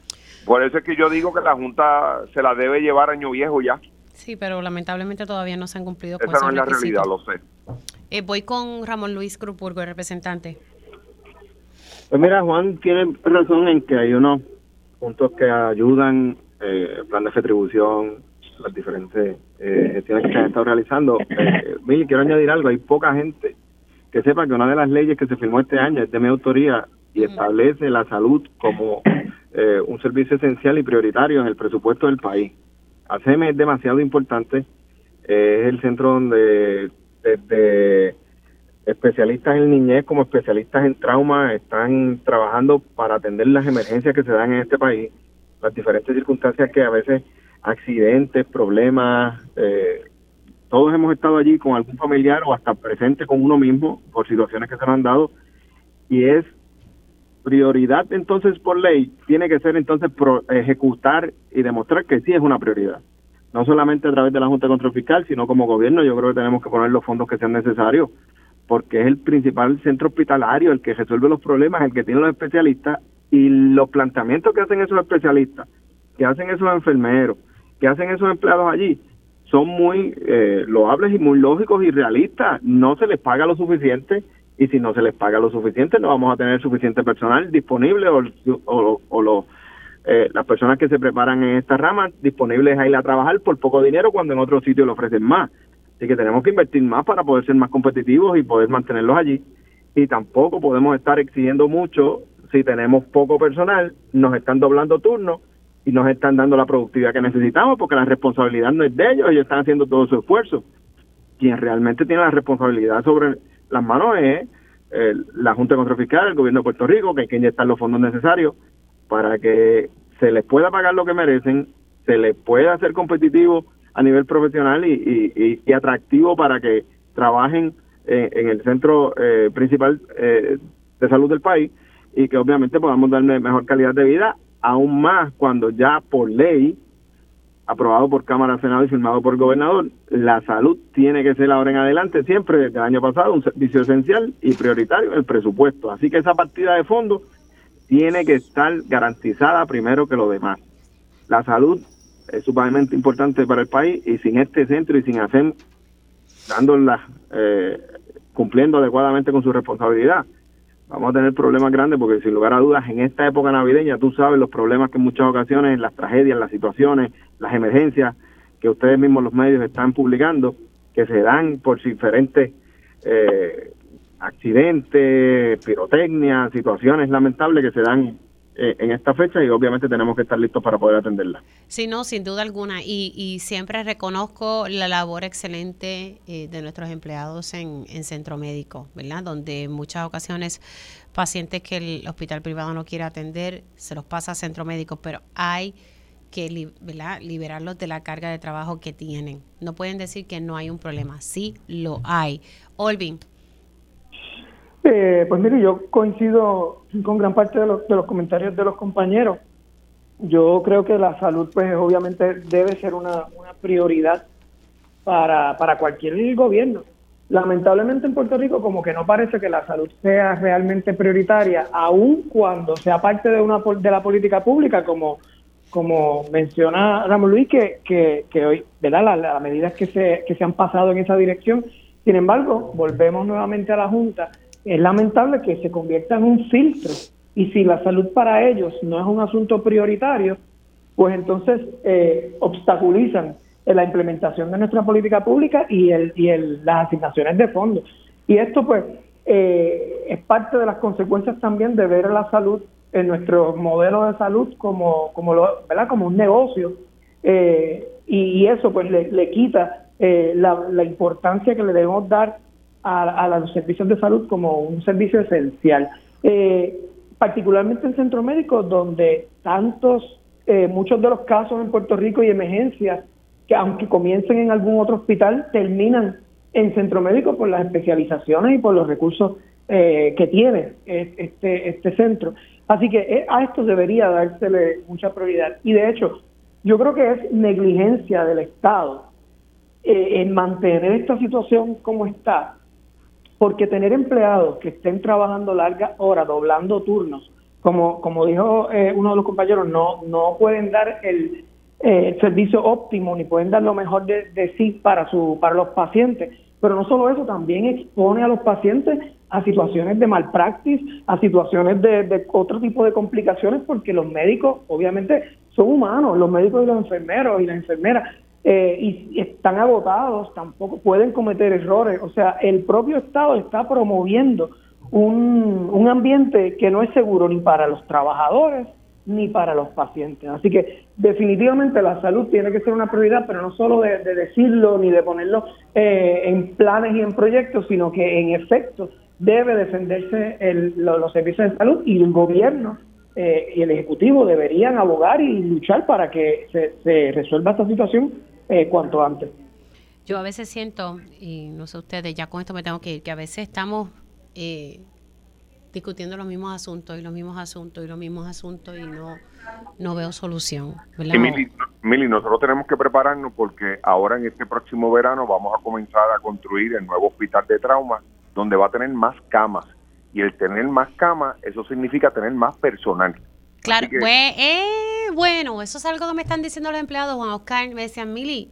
Por eso es que yo digo que la Junta se la debe llevar año viejo ya. Sí, pero lamentablemente todavía no se han cumplido con Esa no es la realidad, lo sé. Eh, voy con Ramón Luis Crupurgo, el representante. Pues mira, Juan tiene razón en que hay unos puntos que ayudan, eh, plan de retribución, las diferentes eh, gestiones que se han estado realizando. Eh, quiero añadir algo, hay poca gente que sepa que una de las leyes que se firmó este año es de mi autoría y establece la salud como eh, un servicio esencial y prioritario en el presupuesto del país. ACM es demasiado importante, es el centro donde desde especialistas en niñez como especialistas en trauma están trabajando para atender las emergencias que se dan en este país, las diferentes circunstancias que a veces accidentes, problemas, eh, todos hemos estado allí con algún familiar o hasta presente con uno mismo por situaciones que se nos han dado y es prioridad entonces por ley tiene que ser entonces ejecutar y demostrar que sí es una prioridad no solamente a través de la Junta de Control Fiscal sino como gobierno yo creo que tenemos que poner los fondos que sean necesarios porque es el principal centro hospitalario el que resuelve los problemas el que tiene los especialistas y los planteamientos que hacen esos especialistas que hacen esos enfermeros que hacen esos empleados allí son muy eh, loables y muy lógicos y realistas. No se les paga lo suficiente y si no se les paga lo suficiente no vamos a tener suficiente personal disponible o, o, o eh, las personas que se preparan en esta rama disponibles a ir a trabajar por poco dinero cuando en otro sitio le ofrecen más. Así que tenemos que invertir más para poder ser más competitivos y poder mantenerlos allí. Y tampoco podemos estar exigiendo mucho si tenemos poco personal, nos están doblando turnos y nos están dando la productividad que necesitamos porque la responsabilidad no es de ellos, ellos están haciendo todo su esfuerzo. Quien realmente tiene la responsabilidad sobre las manos es eh, la Junta de Control Fiscal, el gobierno de Puerto Rico, que hay que inyectar los fondos necesarios para que se les pueda pagar lo que merecen, se les pueda hacer competitivo a nivel profesional y, y, atractivo para que trabajen en, el centro eh, principal eh, de salud del país y que obviamente podamos darle mejor calidad de vida aún más cuando ya por ley, aprobado por Cámara, Senado y firmado por el gobernador, la salud tiene que ser ahora en adelante, siempre desde el año pasado, un servicio esencial y prioritario el presupuesto. Así que esa partida de fondos tiene que estar garantizada primero que lo demás. La salud es sumamente importante para el país y sin este centro y sin hacer, dándola, eh, cumpliendo adecuadamente con su responsabilidad, vamos a tener problemas grandes porque sin lugar a dudas en esta época navideña tú sabes los problemas que en muchas ocasiones, las tragedias, las situaciones, las emergencias que ustedes mismos los medios están publicando, que se dan por diferentes eh, accidentes, pirotecnia, situaciones lamentables que se dan eh, en esta fecha y obviamente tenemos que estar listos para poder atenderla. Sí, no, sin duda alguna. Y, y siempre reconozco la labor excelente eh, de nuestros empleados en, en centro médico, ¿verdad? Donde en muchas ocasiones pacientes que el hospital privado no quiere atender se los pasa a centro médico, pero hay que liberarlos de la carga de trabajo que tienen. No pueden decir que no hay un problema, sí lo hay. Olvin. Eh, pues mire, yo coincido con gran parte de los, de los comentarios de los compañeros. Yo creo que la salud, pues obviamente debe ser una, prioridad para, para cualquier gobierno. Lamentablemente en Puerto Rico como que no parece que la salud sea realmente prioritaria, aun cuando sea parte de una de la política pública, como como menciona Ramón Luis, que, que, que hoy, ¿verdad? Las la medidas que se, que se han pasado en esa dirección. Sin embargo, volvemos nuevamente a la Junta es lamentable que se convierta en un filtro y si la salud para ellos no es un asunto prioritario, pues entonces eh, obstaculizan la implementación de nuestra política pública y, el, y el, las asignaciones de fondos. Y esto pues eh, es parte de las consecuencias también de ver la salud en nuestro modelo de salud como, como, lo, ¿verdad? como un negocio eh, y, eso pues le, le quita la, la importancia que le debemos dar a, los servicios de salud como un servicio esencial. Eh, particularmente en centro médico, donde tantos, eh, muchos de los casos en Puerto Rico y emergencias, que aunque comiencen en algún otro hospital, terminan en centro médico por las especializaciones y por los recursos eh, que tiene este, este centro. Así que a esto debería dársele mucha prioridad. Y de hecho, yo creo que es negligencia del Estado eh, en mantener esta situación como está, porque tener empleados que estén trabajando largas horas, doblando turnos, como, como dijo eh, uno de los compañeros, no, no pueden dar el, eh, servicio óptimo ni pueden dar lo mejor de, sí para, su, para los pacientes. Pero no solo eso, también expone a los pacientes a situaciones de malpractice, a situaciones de, de, otro tipo de complicaciones, porque los médicos, obviamente, son humanos, los médicos y los enfermeros y las enfermeras, eh, y están agotados, tampoco pueden cometer errores. O sea, el propio Estado está promoviendo un, un ambiente que no es seguro ni para los trabajadores ni para los pacientes. Así que definitivamente la salud tiene que ser una prioridad, pero no solo de, decirlo ni de ponerlo eh, en planes y en proyectos, sino que en efecto debe defenderse los servicios de salud y el gobierno eh, y el Ejecutivo deberían abogar y luchar para que se, resuelva esta situación eh, cuanto antes. Yo a veces siento, y no sé ustedes, ya con esto me tengo que ir, que a veces estamos eh, discutiendo los mismos asuntos y los mismos asuntos y los mismos asuntos y no, no veo solución. Mili, nosotros tenemos que prepararnos porque ahora en este próximo verano vamos a comenzar a construir el nuevo hospital de trauma donde va a tener más camas y el tener más camas, eso significa tener más personal. Claro, pues, eh, bueno, eso es algo que me están diciendo los empleados, Juan Oscar, me decían, Mili,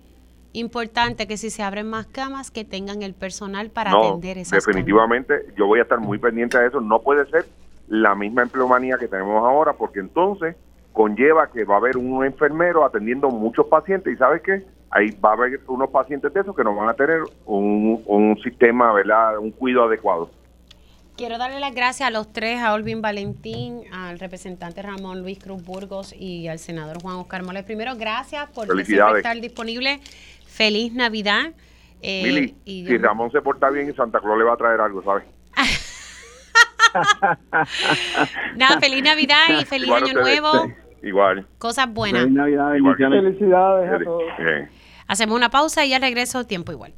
importante que si se abren más camas, que tengan el personal para atender esas definitivamente, yo voy a estar muy pendiente de eso, no puede ser la misma empleomanía que tenemos ahora, porque entonces conlleva que va a haber un enfermero atendiendo muchos pacientes y ¿sabes qué? Ahí va a haber unos pacientes de esos que no van a tener un, un sistema, ¿verdad? Un cuidado adecuado. Quiero darle las gracias a los tres, a Olvin Valentín, al representante Ramón Luis Cruz Burgos y al senador Juan Oscar Moles. Primero, gracias por siempre estar disponible. Feliz Navidad. Eh, si Ramón se porta bien, Santa Claus le va a traer algo, ¿sabes? Nada, feliz Navidad y feliz Año Nuevo. Igual. Cosas buenas. Feliz Navidad, bendiciones. Felicidades a todos. Hacemos una pausa y ya regreso tiempo igual.